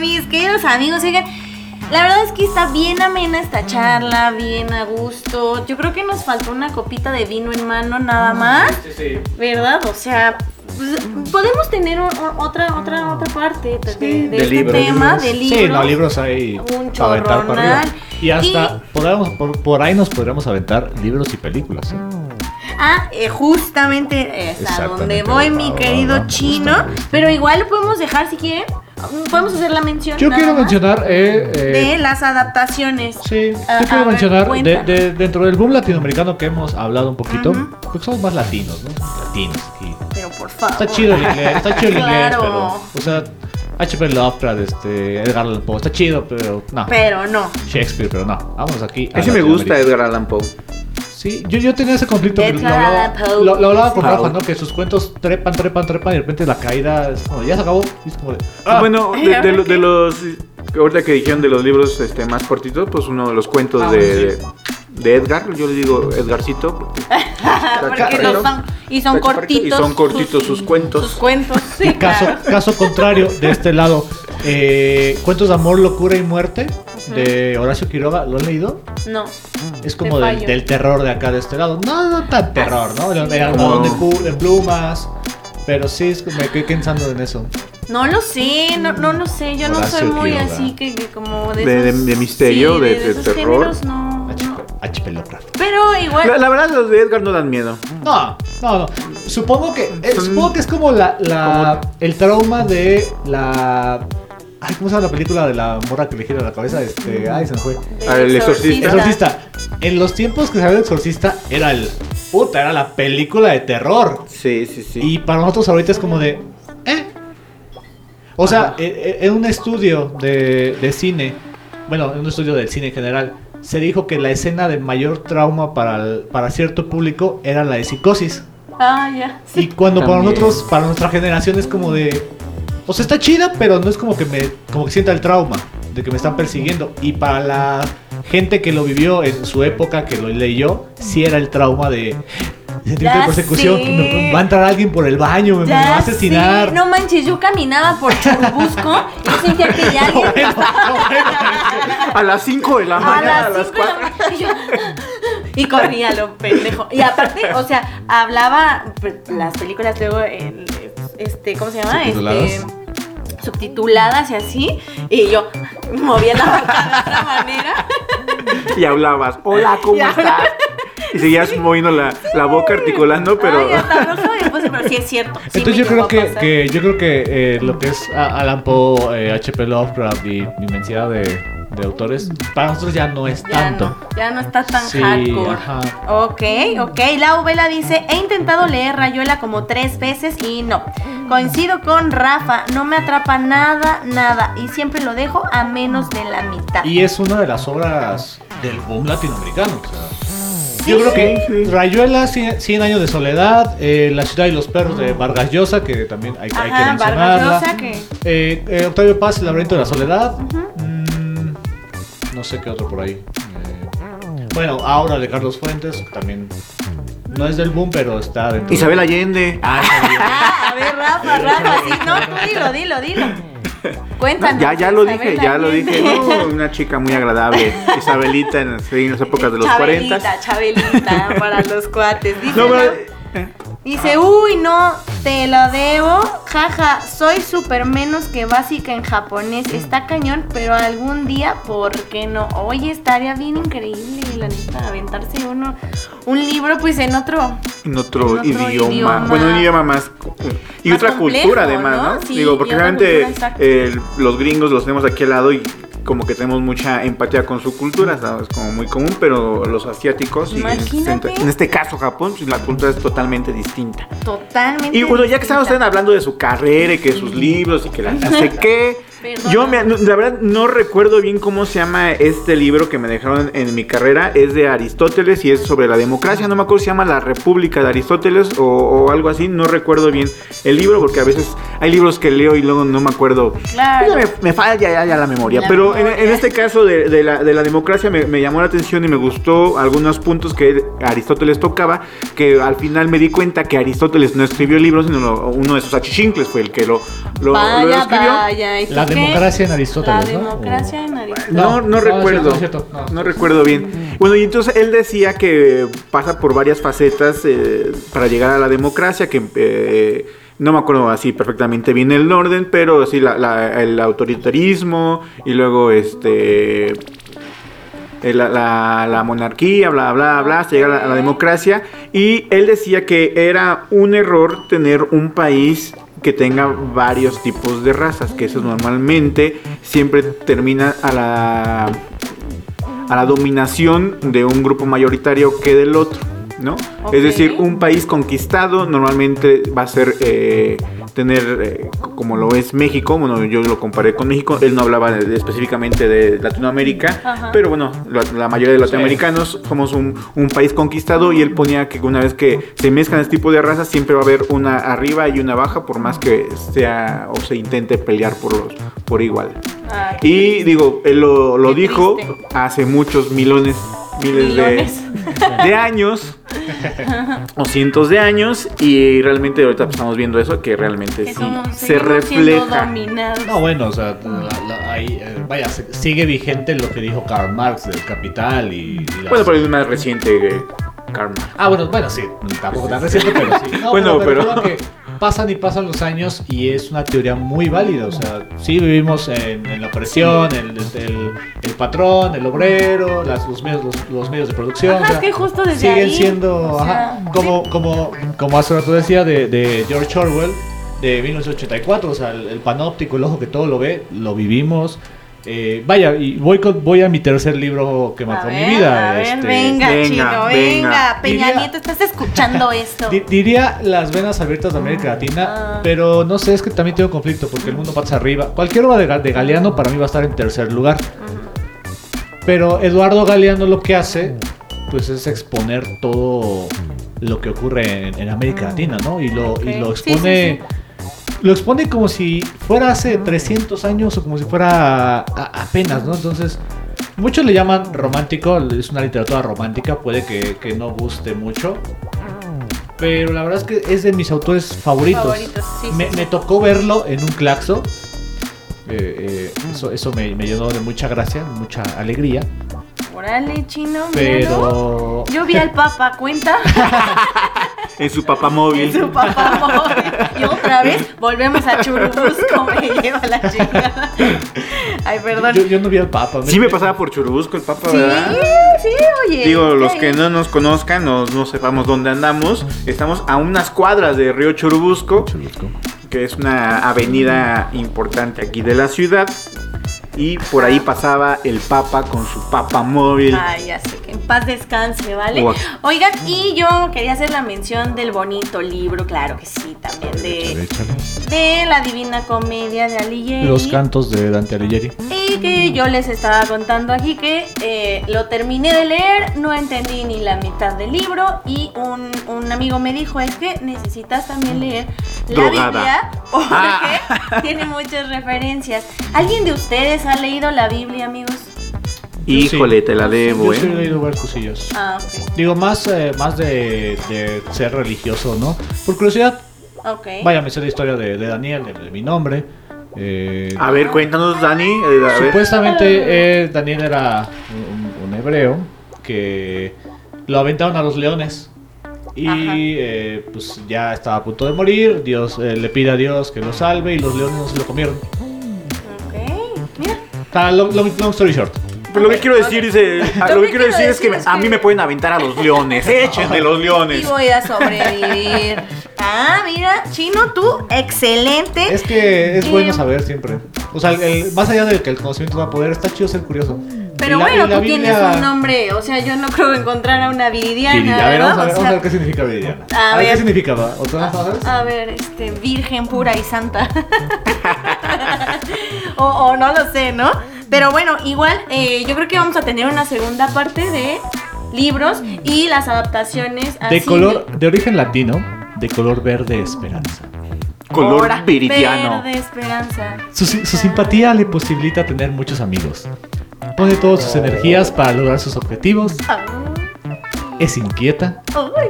mis queridos amigos, oigan. La verdad es que está bien amena esta charla, bien a gusto. Yo creo que nos faltó una copita de vino en mano nada más. ¿Verdad? O sea, pues, podemos tener otra otra otra parte de, de de este libros. tema, de libros. Sí, no, libros hay Un para. Y hasta Y- podamos- por, por ahí nos podríamos aventar libros y películas. ¿eh? Ah, eh, justamente es a donde voy, mi querido chino. Pero igual lo podemos dejar si quieren. Podemos hacer la mención. Yo quiero más mencionar. eh, eh, de las adaptaciones. Sí, yo quiero mencionar de, de- dentro del boom latinoamericano que hemos hablado un poquito, Ujú. porque somos más latinos, ¿no? Latinos aquí. Pero por favor. Está chido el inglés, está chido el inglés, Claro. pero, o sea, H.P. Lovecraft, este, Edgar Allan Poe, está chido, pero no. Pero no. Shakespeare, pero no. Vamos aquí. a Ese me gusta. Edgar Allan Poe. Sí, yo, yo tenía ese conflicto. lo, Poe. lo- lo hablaba con Poe. Rafa, ¿no? Que sus cuentos trepan, trepan, trepan y de repente la caída es como, ya se acabó. Es como de, ah, Bueno, Ay, de, ¿ahora de lo- de los. Ahorita que dijeron de los libros este, más cortitos, pues uno de los cuentos Ah, de, sí. de Edgar, yo le digo Edgarcito. porque no son, y son cortitos. Y son cortitos sus cuentos. Sus cuentos. Sí, Y caso, claro. caso contrario, de este lado, eh, Cuentos de Amor, Locura y Muerte de Horacio Quiroga, ¿lo han leído? No. Es como del, del terror de acá de este lado. No, no tan terror, ¿no? El, el algodón de, de plumas. Pero sí, es que me quedé pensando en eso. No lo sé, no, no lo sé. Yo no Horacio soy muy Quiroga. así que, que como de, De- de- esos- de misterio, sí, de- de esos terror. géneros, no, no. Pero igual. La, la verdad, los de Edgar no dan miedo. No, no, no. Supongo que, eh, supongo que es como la, la el trauma de la. Ay, ¿cómo se llama la película de la morra que le gira la cabeza? Este, ay, se me fue. Ah, el exorcista. Exorcista. En los tiempos que salió el Exorcista era el. Puta, era la película de terror. Sí, sí, sí. Y para nosotros ahorita es como de. ¿Eh? O sea, eh, eh, en un estudio de, de cine, bueno, en un estudio del cine en general, se dijo que la escena de mayor trauma para, el- para cierto público era la de psicosis. Ah, ya. Y cuando para nosotros, para nuestra generación es como de. O sea, está chida, pero no es como que me. como que sienta el trauma de que me están persiguiendo. Y para la gente que lo vivió en su época, que lo leyó, sí era el trauma de. Sentimiento de persecución, sé. que me- va a entrar alguien por el baño, me, me va a asesinar. No manches, yo caminaba por Churubusco y yo sentía que ya alguien. Bueno, bueno, A las 5 de la mañana, a las las cinco de la 4. mañana, y yo- Y corría lo pendejo. Y aparte, o sea, hablaba pues, las películas luego, el- este, ¿cómo se llama? Subtituladas. Este, subtituladas y así. Y yo movía la boca de otra manera. Y hablabas, hola, ¿cómo Y estás? hablaba- Y seguías moviendo la, la boca, articulando, pero. Ay, hasta pero sí es cierto. sí Entonces yo creo que, yo creo que eh, lo que es a- Alan Poe, eh, H.P. Lovecraft y inmensidad de, de autores, para nosotros ya no es Ya tanto. no, ya no está tan Sí, hardcore. ajá. Ok, ok. La Vela dice, he intentado leer Rayuela como tres veces y no. Coincido con Rafa, no me atrapa nada, nada. Y siempre lo dejo a menos de la mitad. Y es una de las obras del boom latinoamericano. o sea. Sí, Yo creo que. Rayuela, Cien, Cien años de soledad, eh, La ciudad y los perros de Vargas Llosa, que también hay, hay que mencionarla. Vargas Llosa que... Eh, eh, Octavio Paz, El laberinto de la soledad. No sé qué otro por ahí. Eh, bueno, ahora de Carlos Fuentes, también no es del boom, pero está dentro. de- Isabel Allende. Ah. Ah, a ver, Rafa, Rafa, sí, no, tú dilo, dilo, dilo. Cuéntanos. Ya, ya lo Isabel dije, ya lo dije. No, una chica muy agradable. Isabelita en, en las épocas de los 40. Chabelita, Chabelita, para los cuates. Dice, No, pero, eh, Dice, uy, no, te lo debo. Jaja, soy súper menos que básica en japonés. Está cañón, pero algún día, ¿por qué no? Oye, estaría bien increíble, la neta, aventarse uno, un libro, pues en otro. en otro, En otro idioma. idioma. Bueno, un idioma más. Y Más otra complejo, cultura, además, ¿no? ¿no? Sí, Digo, porque realmente cultura, eh, los gringos los tenemos aquí al lado y como que tenemos mucha empatía con su cultura, ¿sabes? Como muy común, pero los asiáticos, y en, Imagínate. en este caso Japón, la cultura es totalmente distinta. Totalmente. Y bueno, ya que estamos distinta. hablando de su carrera y que sus libros y que la no sé qué. Yo me- la verdad no recuerdo bien cómo se llama este libro que me dejaron en mi carrera. Es de Aristóteles y es sobre la democracia. No me acuerdo si se llama La República de Aristóteles o, o algo así. No recuerdo bien el libro porque a veces hay libros que leo y luego no me acuerdo. Claro. Ya Me, me falla ya, ya la memoria. La Pero en- este caso de, de la, de la democracia me, me llamó la atención y me gustó algunos puntos que Aristóteles tocaba, que al final me di cuenta que Aristóteles no escribió libros, sino lo- uno de sus achichincles fue el que lo, lo, lo vaya, escribió. vaya. ¿y tú La qué? democracia en Aristóteles, La ¿no? democracia en Aristóteles. No, no, es recuerdo. cierto, no es cierto. No recuerdo bien. Bueno, y entonces él decía que pasa por varias facetas eh, para llegar a la democracia, que eh, no me acuerdo así perfectamente bien el orden, pero sí la- la- el autoritarismo y luego este eh, la, la- la monarquía, bla, bla, bla, hasta llegar a la, a la democracia. Y él decía que era un error tener un país que tenga varios tipos de razas, que eso normalmente siempre termina a la, a la dominación de un grupo mayoritario que del otro. ¿no? Es decir, un país conquistado normalmente va a ser eh, tener, eh, como lo es México, bueno, yo lo comparé con México, él no hablaba de- específicamente de Latinoamérica, Ajá. pero bueno, la, la mayoría de latinoamericanos somos un, un país conquistado y él ponía que una vez que se mezclan este tipo de razas siempre va a haber una arriba y una baja por más que sea o se intente pelear por los por igual. Y digo, él lo, lo dijo triste. hace muchos milones, miles Milones. de, de años o cientos de años y realmente ahorita estamos viendo eso que realmente que sí somos- se refleja. No, bueno, o sea, la- la- ahí, eh, vaya, sigue vigente lo que dijo Karl Marx del capital y, y las- Bueno, pero es más reciente eh, Karma. Ah, bueno, bueno, sí, tampoco tan reciente, pero sí. No, Bueno, pero- pasan y pasan los años y es una teoría muy válida. O sea, sí vivimos en, en la opresión, el, el- el patrón, el obrero, las- los, medios, los, los medios de producción. Ajá, o sea, es que justo desde siguen ahí, siendo, o sea, ajá, como, como, como hace rato decía de, de George Orwell de 1984, o sea, el, el panóptico, el ojo que todo lo ve, lo vivimos. Eh, vaya, y voy, con, voy a mi tercer libro que marcó A mi vida. a ver, este, venga, venga, chino, venga. venga. Peña Nieto, ¿estás escuchando esto? Di- diría las venas abiertas de América Latina, Ah. pero no sé, es que también tengo conflicto porque el mundo pasa arriba. Cualquier obra de, de Galeano para mí va a estar en tercer lugar. Pero Eduardo Galeano lo que hace, pues es exponer todo lo que ocurre en, en América Latina, ¿no? Y lo, y lo Sí, sí, expone... Lo expone como si fuera hace 300 años o como si fuera a- apenas, ¿no? Entonces, muchos le llaman romántico, es una literatura romántica, puede que, que no guste mucho, pero la verdad es que es de mis autores favoritos. Favoritos, sí, me, sí, me tocó verlo en un claxo. Eh, eh, eso eso me, me llenó de mucha gracia, mucha alegría. Órale, chino, míralo. Pero. Yo vi al Papa, ¿cuenta? En su papá móvil. Su papá móvil. Y otra vez volvemos a Churubusco, me lleva la chingada. Ay, perdón. Yo, yo no vi al Papa. Sí me pasaba por Churubusco el papá, Sí, ¿verdad? sí, oye. Digo, los que no nos conozcan, no, no sepamos dónde andamos, estamos a unas cuadras de Río Churubusco, que es una avenida importante aquí de la ciudad. Y por ahí pasaba el Papa con su Papa móvil. Ay, ya sé que en paz descanse, ¿vale? Guau. Oigan, y yo quería hacer la mención del bonito libro, claro que sí, también de, de La Divina Comedia de Alighieri. Los cantos de Dante Alighieri. Y que yo les estaba contando aquí que eh, lo terminé de leer, no entendí ni la mitad del libro y un, un amigo me dijo, es que necesitas también leer la Drogada. Biblia porque Ah. tiene muchas referencias. ¿Alguien de ustedes ha leído la Biblia, amigos? Híjole, te la debo, Yo sí he ¿eh? leído varias cosillas. Ah, ok. Digo, más, eh, más de, de ser religioso, ¿no? Por curiosidad, Ok. vaya, me sé la historia de, de Daniel, de, de mi nombre. Eh, A ver, cuéntanos, Dani. eh, a. Supuestamente eh, Daniel era un, un hebreo que lo aventaron a los leones y eh, pues ya estaba a punto de morir. Dios eh, le pide a Dios que lo salve y los leones no se lo comieron. Ok. Mira. Long, long- long story short. Pero lo que quiero decir, dice, Lo que quiero decir es que, a mí me pueden aventar a los leones. Échenme los Y leones. voy a sobrevivir. Ah, mira, Chino, tú, excelente. Es que es Eh, bueno saber siempre. O sea, el- el- más allá de que el conocimiento va a poder, está chido ser curioso. Pero Y la- bueno, y la tú Biblia- tienes un nombre, o sea, yo no creo encontrar a una viridiana, Viridiana. A ver, ¿verdad? vamos a ver, O vamos a sea, ver qué significa Viridiana. a A ver qué. ¿Otra vez, sabes? a ver, este, virgen pura y santa. o, o no lo sé, ¿no? Pero bueno, igual, eh, yo creo que vamos a tener una segunda parte de libros y las adaptaciones De color, de origen latino, de color verde esperanza. Color Ahora, viridiano. Verde esperanza. Su, su simpatía le posibilita tener muchos amigos. Pone todas sus energías para lograr sus objetivos. Es inquieta,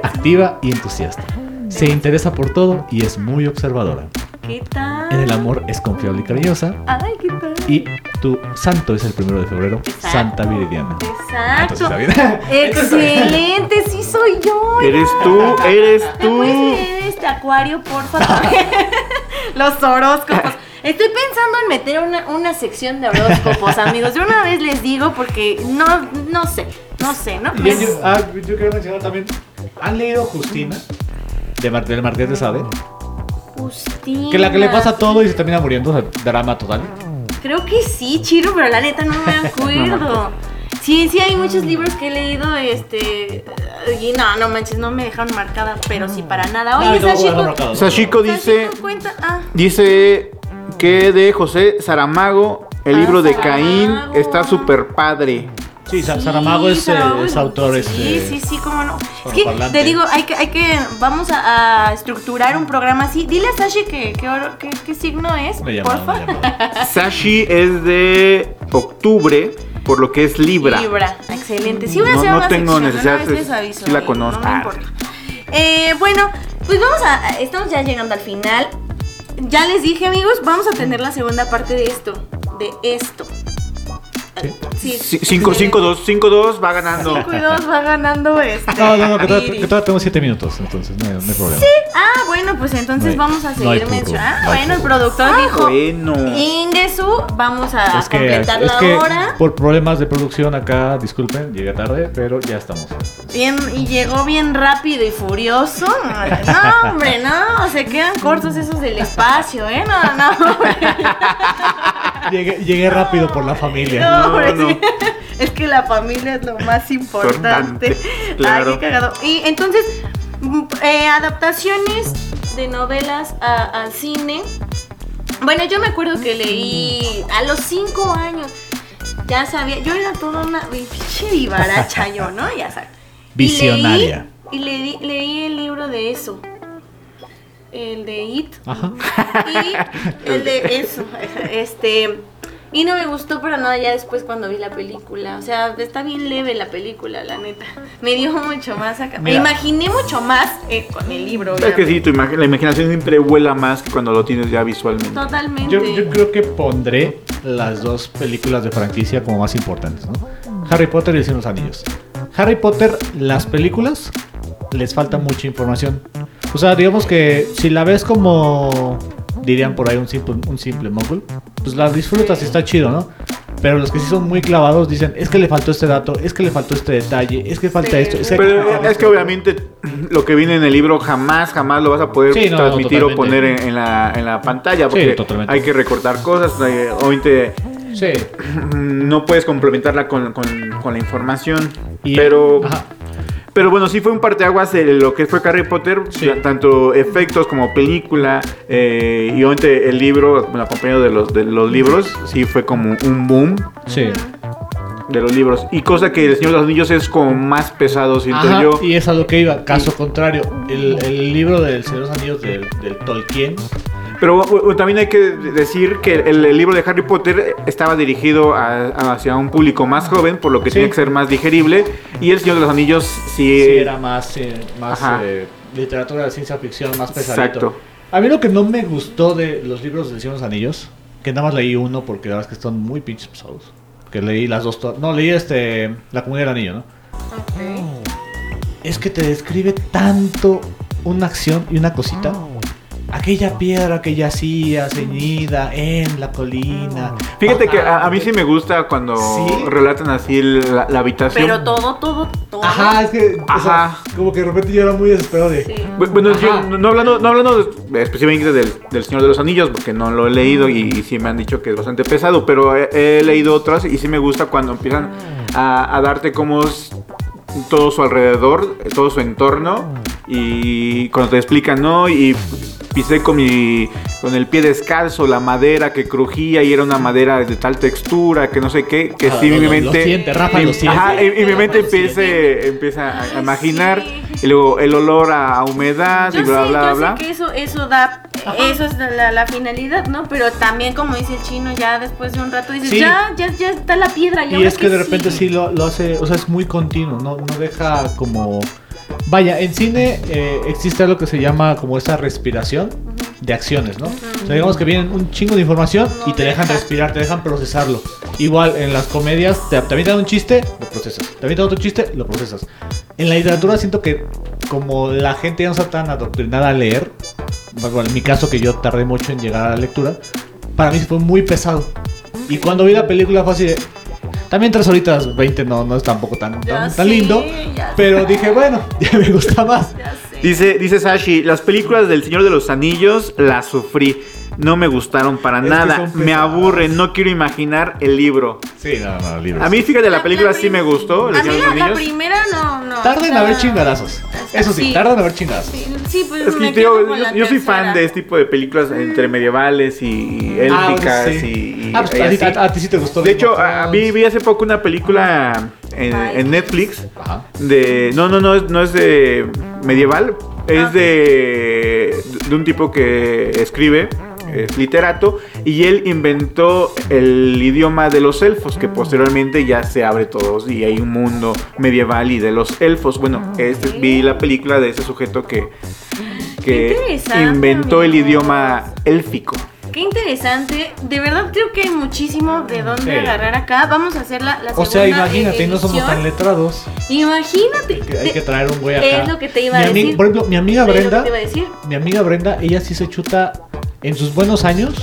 activa y entusiasta. Se interesa por todo y es muy observadora. ¿Qué tal? En el amor es confiable y cariñosa. Ay, ¿qué tal? Y tu santo es el primero de febrero, Exacto. Santa Viridiana. Exacto. Entonces, ¿está bien? Excelente, sí soy yo. Eres tú, eres ¿Me puedes tú. leer este acuario, por favor? Los horóscopos. Estoy pensando en meter una, una sección de horóscopos, amigos. De una vez les digo porque no, no sé, no sé, ¿no? Y yo, ah, yo quiero mencionar también. ¿Han leído Justina? De Mar- del Marqués de Sade. Que la que le pasa todo y se termina muriendo, o sea, drama total. Creo que sí, Chiro, pero la neta no me acuerdo. Sí, sí, hay muchos libros que he leído, este... Y no, no manches, no me dejaron marcada, pero sí para nada. Oye, no, Sashiko... dice, Sashiko. Ah, dice que de José Saramago, el Ah, libro de Saramago. Caín, está súper padre. Sí, Sa- Sí, Saramago es, eh, Saramago es autor. Sí, este, sí, sí, cómo no. Es que te digo, hay que, hay que, vamos a, a estructurar un programa así. Dile a Sashi que, que signo es, Me porfa. me. Sashi es de octubre, por lo que es Libra. Libra, excelente. Sí voy a No- hacer no una tengo sección, necesidad una vez de- les aviso, sí la conozco. No me importa. Eh, bueno, pues vamos a, estamos ya llegando al final. Ya les dije, amigos, vamos a tener la segunda parte de esto, de esto. Sí. 5-2, 5-2 va ganando. 5 y 2 va ganando este. No, no, no, que todavía, que todavía tengo 7 minutos, entonces no hay, no hay problema. Ah, bueno, pues entonces No hay- vamos a no hay seguir mencionando. Ah, no hay bueno, el productor dijo. Bueno. Ingesu, vamos a Es que, completar es la que hora. por problemas de producción acá, disculpen, llegué tarde, pero ya estamos. Bien, y llegó bien rápido y furioso. No, hombre, no, se quedan cortos esos del espacio, ¿eh? No, no, hombre. Llegué, llegué rápido por la familia. No, hombre, no. sí. Es que la familia es lo más importante. Claro. Ay, qué cagado. Y entonces, eh, adaptaciones de novelas a- al cine. Bueno, yo me acuerdo que leí a los cinco años. Ya sabía, yo era toda una pinche vivaracha yo, ¿no? Ya sabes. Y Visionaria. leí- Y leí, leí el libro de eso. El de It. Ajá. Y el de eso, este... Y no me gustó para nada ya después cuando vi la película. O sea, está bien leve la película, la neta. Me dio mucho más acá. Me imaginé mucho más eh, con el libro. Es que sí, tu imag- la imaginación siempre vuela más que cuando lo tienes ya visualmente. Totalmente. Yo, yo creo que pondré las dos películas de franquicia como más importantes, ¿no? Harry Potter y el Señor de los Anillos. Harry Potter, las películas, les falta mucha información. O sea, digamos que si la ves como, dirían por ahí, un simple, un simple muggle, pues la disfrutas y está chido, ¿no? Pero los que sí son muy clavados dicen, es que le faltó este dato, es que le faltó este detalle, es que falta Sí. esto. Es que Pero es que esto". obviamente lo que viene en el libro jamás, jamás lo vas a poder Sí, no, transmitir o totalmente. poner en, en la, en la pantalla porque totalmente. hay que recortar cosas, obviamente Sí. no puedes complementarla con, con- con la información. Y- pero, ajá. Pero bueno, sí fue un parteaguas de lo que fue Harry Potter, Sí. tanto efectos como película eh, y obviamente el libro, bueno, acompañado de los, de los libros, sí fue como un boom Sí. de los libros. Y cosa que El Señor de los Anillos es como más pesado, siento Ajá, yo. Y es a lo que iba. Caso contrario, el, el libro del Señor de los Anillos del, del Tolkien. Pero bueno, también hay que decir que el, el libro de Harry Potter estaba dirigido a- hacia un público más joven, por lo que Sí. tiene que ser más digerible. Y El Señor de los Anillos sí, Sí, era más, eh, más eh, literatura de ciencia ficción, más pesadito. Exacto. A mí lo que no me gustó de los libros del Señor de los Anillos, que nada más leí uno porque la verdad es que son muy pinches pesados. Que leí las dos. No, leí este. La comunidad del anillo, ¿no? Es que te describe tanto una acción y una cosita. Aquella piedra que yacía ceñida en la colina. Fíjate que a, a mí sí me gusta cuando ¿Sí? relatan así la, la habitación. Pero todo, todo, todo. Ajá, es que. o sea, Ajá. como que de repente yo era muy desesperado de. Sí. Bu- Bueno, Ajá. no no hablando, no hablando específicamente del, del Señor de los Anillos, porque no lo he leído y, y sí me han dicho que es bastante pesado, pero he, he leído otras y sí me gusta cuando empiezan a, a darte como es todo su alrededor, todo su entorno y cuando te explican, ¿no? Y pisé con mi con el pie descalzo la madera que crujía y era una madera de tal textura que no sé qué, que Ah, sí lo- mi mente lo siente, Rafa, y- lo siente. Ajá, y, y mi mente empiece, empieza a, imaginar Sí. y luego el olor a, a humedad Yo y bla, sé, bla, yo bla. sé que eso, eso da, eso es la, la finalidad, ¿no? Pero también, como dice el chino, ya después de un rato dices, Sí. ya, ya, ya está la piedra. ¿y Y es que de repente sí sigue? lo, lo hace, o sea, es muy continuo, no, no deja como... Vaya, en cine eh, existe algo que se llama como esa respiración de acciones, ¿no? O sea, digamos que vienen un chingo de información y te dejan respirar, te dejan procesarlo. Igual en las comedias, te, te avientan un chiste, lo procesas. Te avientan otro chiste, lo procesas. En la literatura siento que como la gente ya no está tan adoctrinada a leer, bueno, en mi caso que yo tardé mucho en llegar a la lectura, para mí fue muy pesado. Y cuando vi la película fue así de... También tres horitas 20 no, no es tampoco tan, tan, lindo. Pero dije, bueno, ya me gusta más. Ya. Dice, dice Sashi, las películas del Señor de los Anillos las sufrí. No me gustaron para Es nada. Me aburren. No quiero imaginar el libro. Sí, no, no, libros. A mí, fíjate, la La- película la sí me gustó. El A mí la, los la Anillos. primera no, no. Tardan está- haber chingadazos. Eso sí, tardan en haber chingadazos. Sí, sí, pues Es que me con yo, la yo soy fan de este tipo de películas entre medievales y Ah, élficas sí. y, y- Ah, pues, y a, ti, a- a sí te gustó. De hecho, a- vi, vi hace poco una película en, Netflix Ajá. de no no no es- no es de medieval es Ah. de de un tipo que escribe es literato y él inventó el idioma de los elfos que posteriormente ya se abre todos y hay un mundo medieval y de los elfos. Bueno este, vi la película de ese sujeto que que inventó el idioma élfico Qué interesante. De verdad creo que hay muchísimo de dónde Sí. agarrar acá. Vamos a hacer la, la O sea, segunda, imagínate, no somos tan letrados. Imagínate. Que hay que traer un güey acá. Es lo que te iba Mi a decir. Por ejemplo, mi amiga Es lo que Brenda, te iba a decir. mi amiga Brenda, ella sí se chuta en sus buenos años.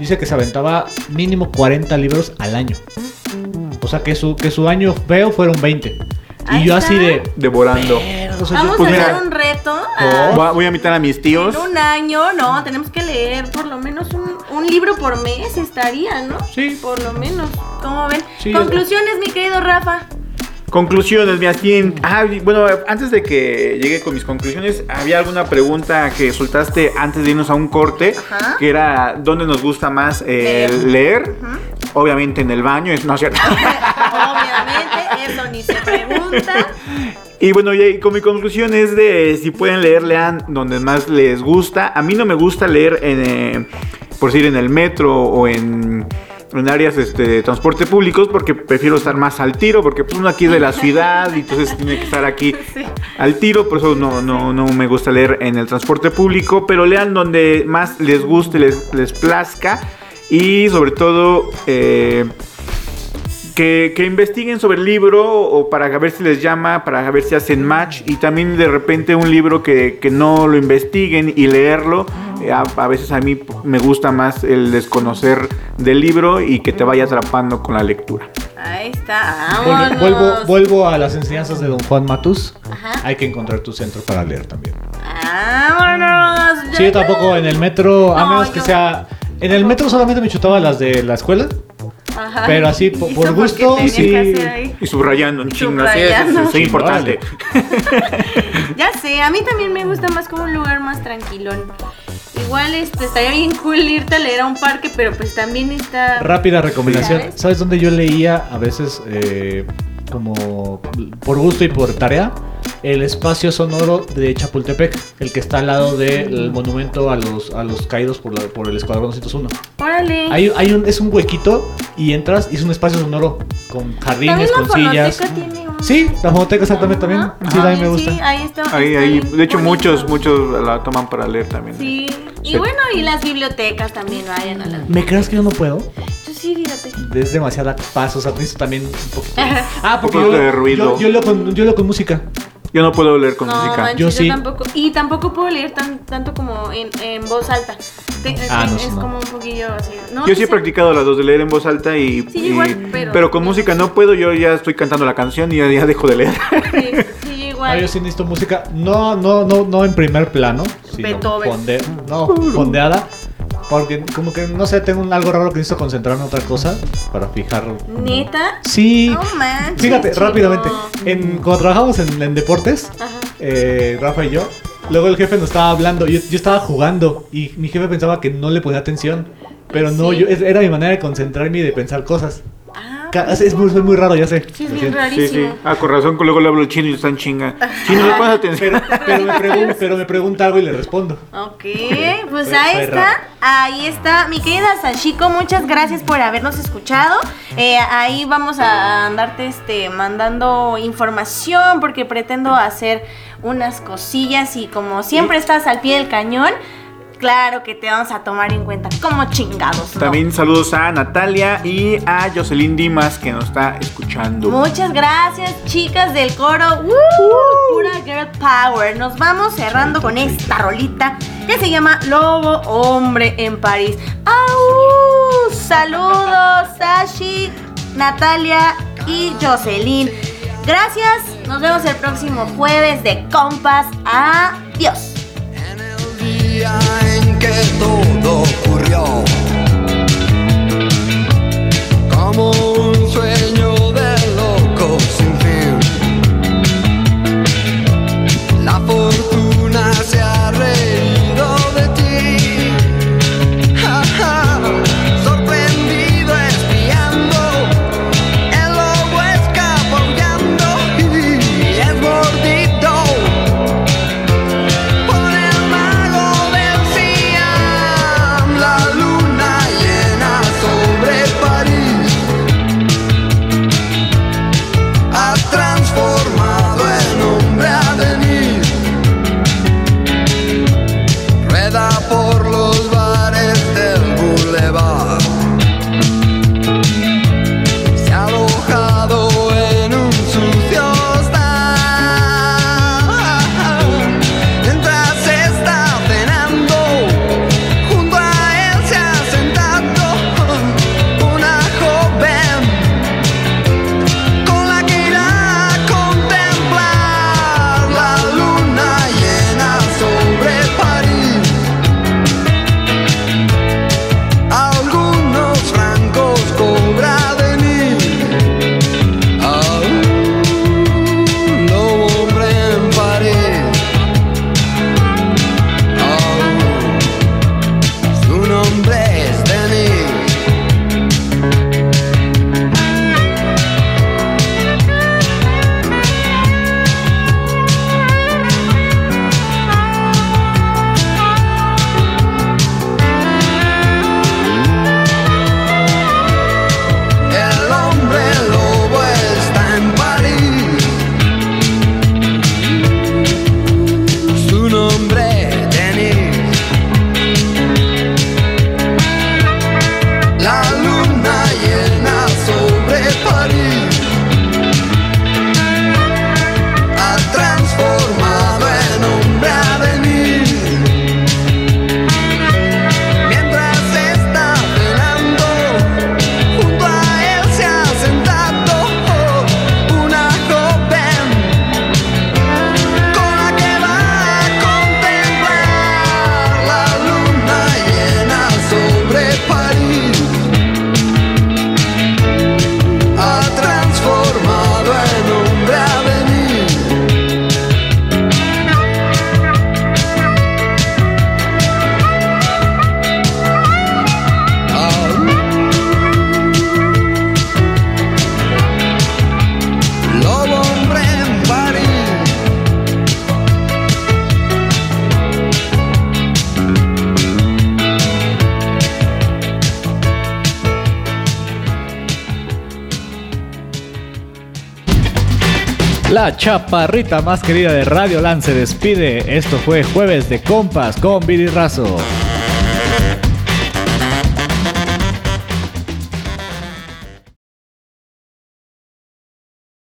Dice que se aventaba mínimo 40 libros al año. O sea, que su, que su año feo fueron 20. Ahí Y yo está. así de. devorando o sea, yo- Vamos pues a mira. hacer un reto. Oh. a- voy a, invitar a mis tíos En un año, no, tenemos que leer por lo menos un, un libro por mes estaría, ¿no? Sí. Por lo menos. ¿Cómo ven? Sí, Conclusiones, mi querido Rafa. Conclusiones, mira, tienen- ah, bueno, antes de que llegue con mis conclusiones, había alguna pregunta que soltaste antes de irnos a un corte, Ajá. que era ¿dónde nos gusta más eh, Leer. leer? Obviamente en el baño, es no es cierto. Obviamente, eso ni se pregunta. y bueno, y con mi conclusión es de si pueden leer, lean donde más les gusta. A mí no me gusta leer en, eh, por decir, en el metro o en en áreas este, de transporte públicos porque prefiero estar más al tiro porque pues uno aquí es de la ciudad y entonces tiene que estar aquí Sí. al tiro, por eso no, no, no me gusta leer en el transporte público, pero lean donde más les guste, les, les plazca y sobre todo eh, que, que investiguen sobre el libro o para ver si les llama, para ver si hacen match y también de repente un libro que, que no lo investiguen y leerlo. eh, A, a veces a mí me gusta más el desconocer del libro y que te vaya atrapando con la lectura. Ahí está. Vuelvo, Vámonos. vuelvo, vuelvo a las enseñanzas de don Juan Matus. Ajá. Hay que encontrar tu centro para leer también. Vámonos. Sí, yo tampoco en el metro, a No, menos que sea. En el metro solamente me chutaba las de la escuela. Ajá. pero así, po- ¿Y por gusto, sí. Y subrayando un Y chingo, así es importante. Ya sé, a mí también me gusta más como un lugar más tranquilón. Igual este, estaría bien cool irte a leer a un parque, pero pues también está... Rápida recomendación. ¿Sabes? ¿Sabes dónde yo leía a veces eh, como por gusto y por tarea? El espacio sonoro de Chapultepec, el que está al lado del monumento a los, a los caídos por, la- por el Escuadrón 201. Órale. Hay, hay un, es un huequito y entras y es un espacio sonoro con jardines, con sillas. tiene un... Sí, la fonoteca exactamente también. Sí, también me Sí, gusta. ahí está. Ahí, está ahí, bien de hecho bonito. muchos, muchos la toman para leer también. Sí. Y Sí. bueno, y las bibliotecas también vayan a las... ¿Me crees que yo no puedo? Yo sí, fíjate. Es demasiada paso, o sea, necesito también un poquito. Ah, porque Un yo, poquito de yo- ruido. Yo, leo con, yo leo con música. Yo no puedo leer con no, música. manches, Yo yo, sí. tampoco. Y tampoco puedo leer tan, tanto como en, en voz alta. Te- Ah, te- no, es sí, no. como un poquillo así. No, Yo sí he sé. practicado las dos de leer en voz alta y, Sí, y- igual, pero- con música no puedo, yo ya estoy cantando la canción y ya, ya dejo de leer. Sí, sí, Ah, igual. yo sí necesito música. No, no, no, no en primer plano. Sino Beethoven. fonde- no, fondeada. Porque como que, no sé, tengo un- algo raro que necesito concentrarme en otra cosa para fijar. como- ¿Neta? Sí. No manches, Fíjate, chico. rápidamente. En, cuando trabajamos en, en deportes, eh, Rafa y yo, luego el jefe nos estaba hablando. Yo, yo estaba jugando y mi jefe pensaba que no le ponía atención. Pero no, Sí. yo, era mi manera de concentrarme y de pensar cosas. Ah, Ca- Es muy, soy muy raro, ya sé. Sí, es bien siento. Sí, sí. rarísimo. Ah, con razón, que luego le hablo chino y están chinga. Chino, ¿le pones atención? Pero me, pregun- pero me pregunta algo y le respondo. Ok, pues ahí está, ahí está. Mi querida Sanchiko, muchas gracias por habernos escuchado. Eh, ahí vamos a andarte este, mandando información porque pretendo hacer unas cosillas y como siempre estás al pie del cañón, claro que te vamos a tomar en cuenta como chingados. ¿no? También saludos a Natalia y a Jocelyn Dimas que nos está escuchando. Muchas gracias, chicas del coro. ¡Woo! Pura girl power. Nos vamos cerrando con esta rolita que se llama Lobo Hombre en París. ¡Au! Saludos, Sashi, Natalia y Jocelyn. Gracias. Nos vemos el próximo jueves de Compas. Adiós. En que todo ocurrió, como Chaparrita más querida de Radio Land se despide. Esto fue Jueves de Compas con Viri Razo.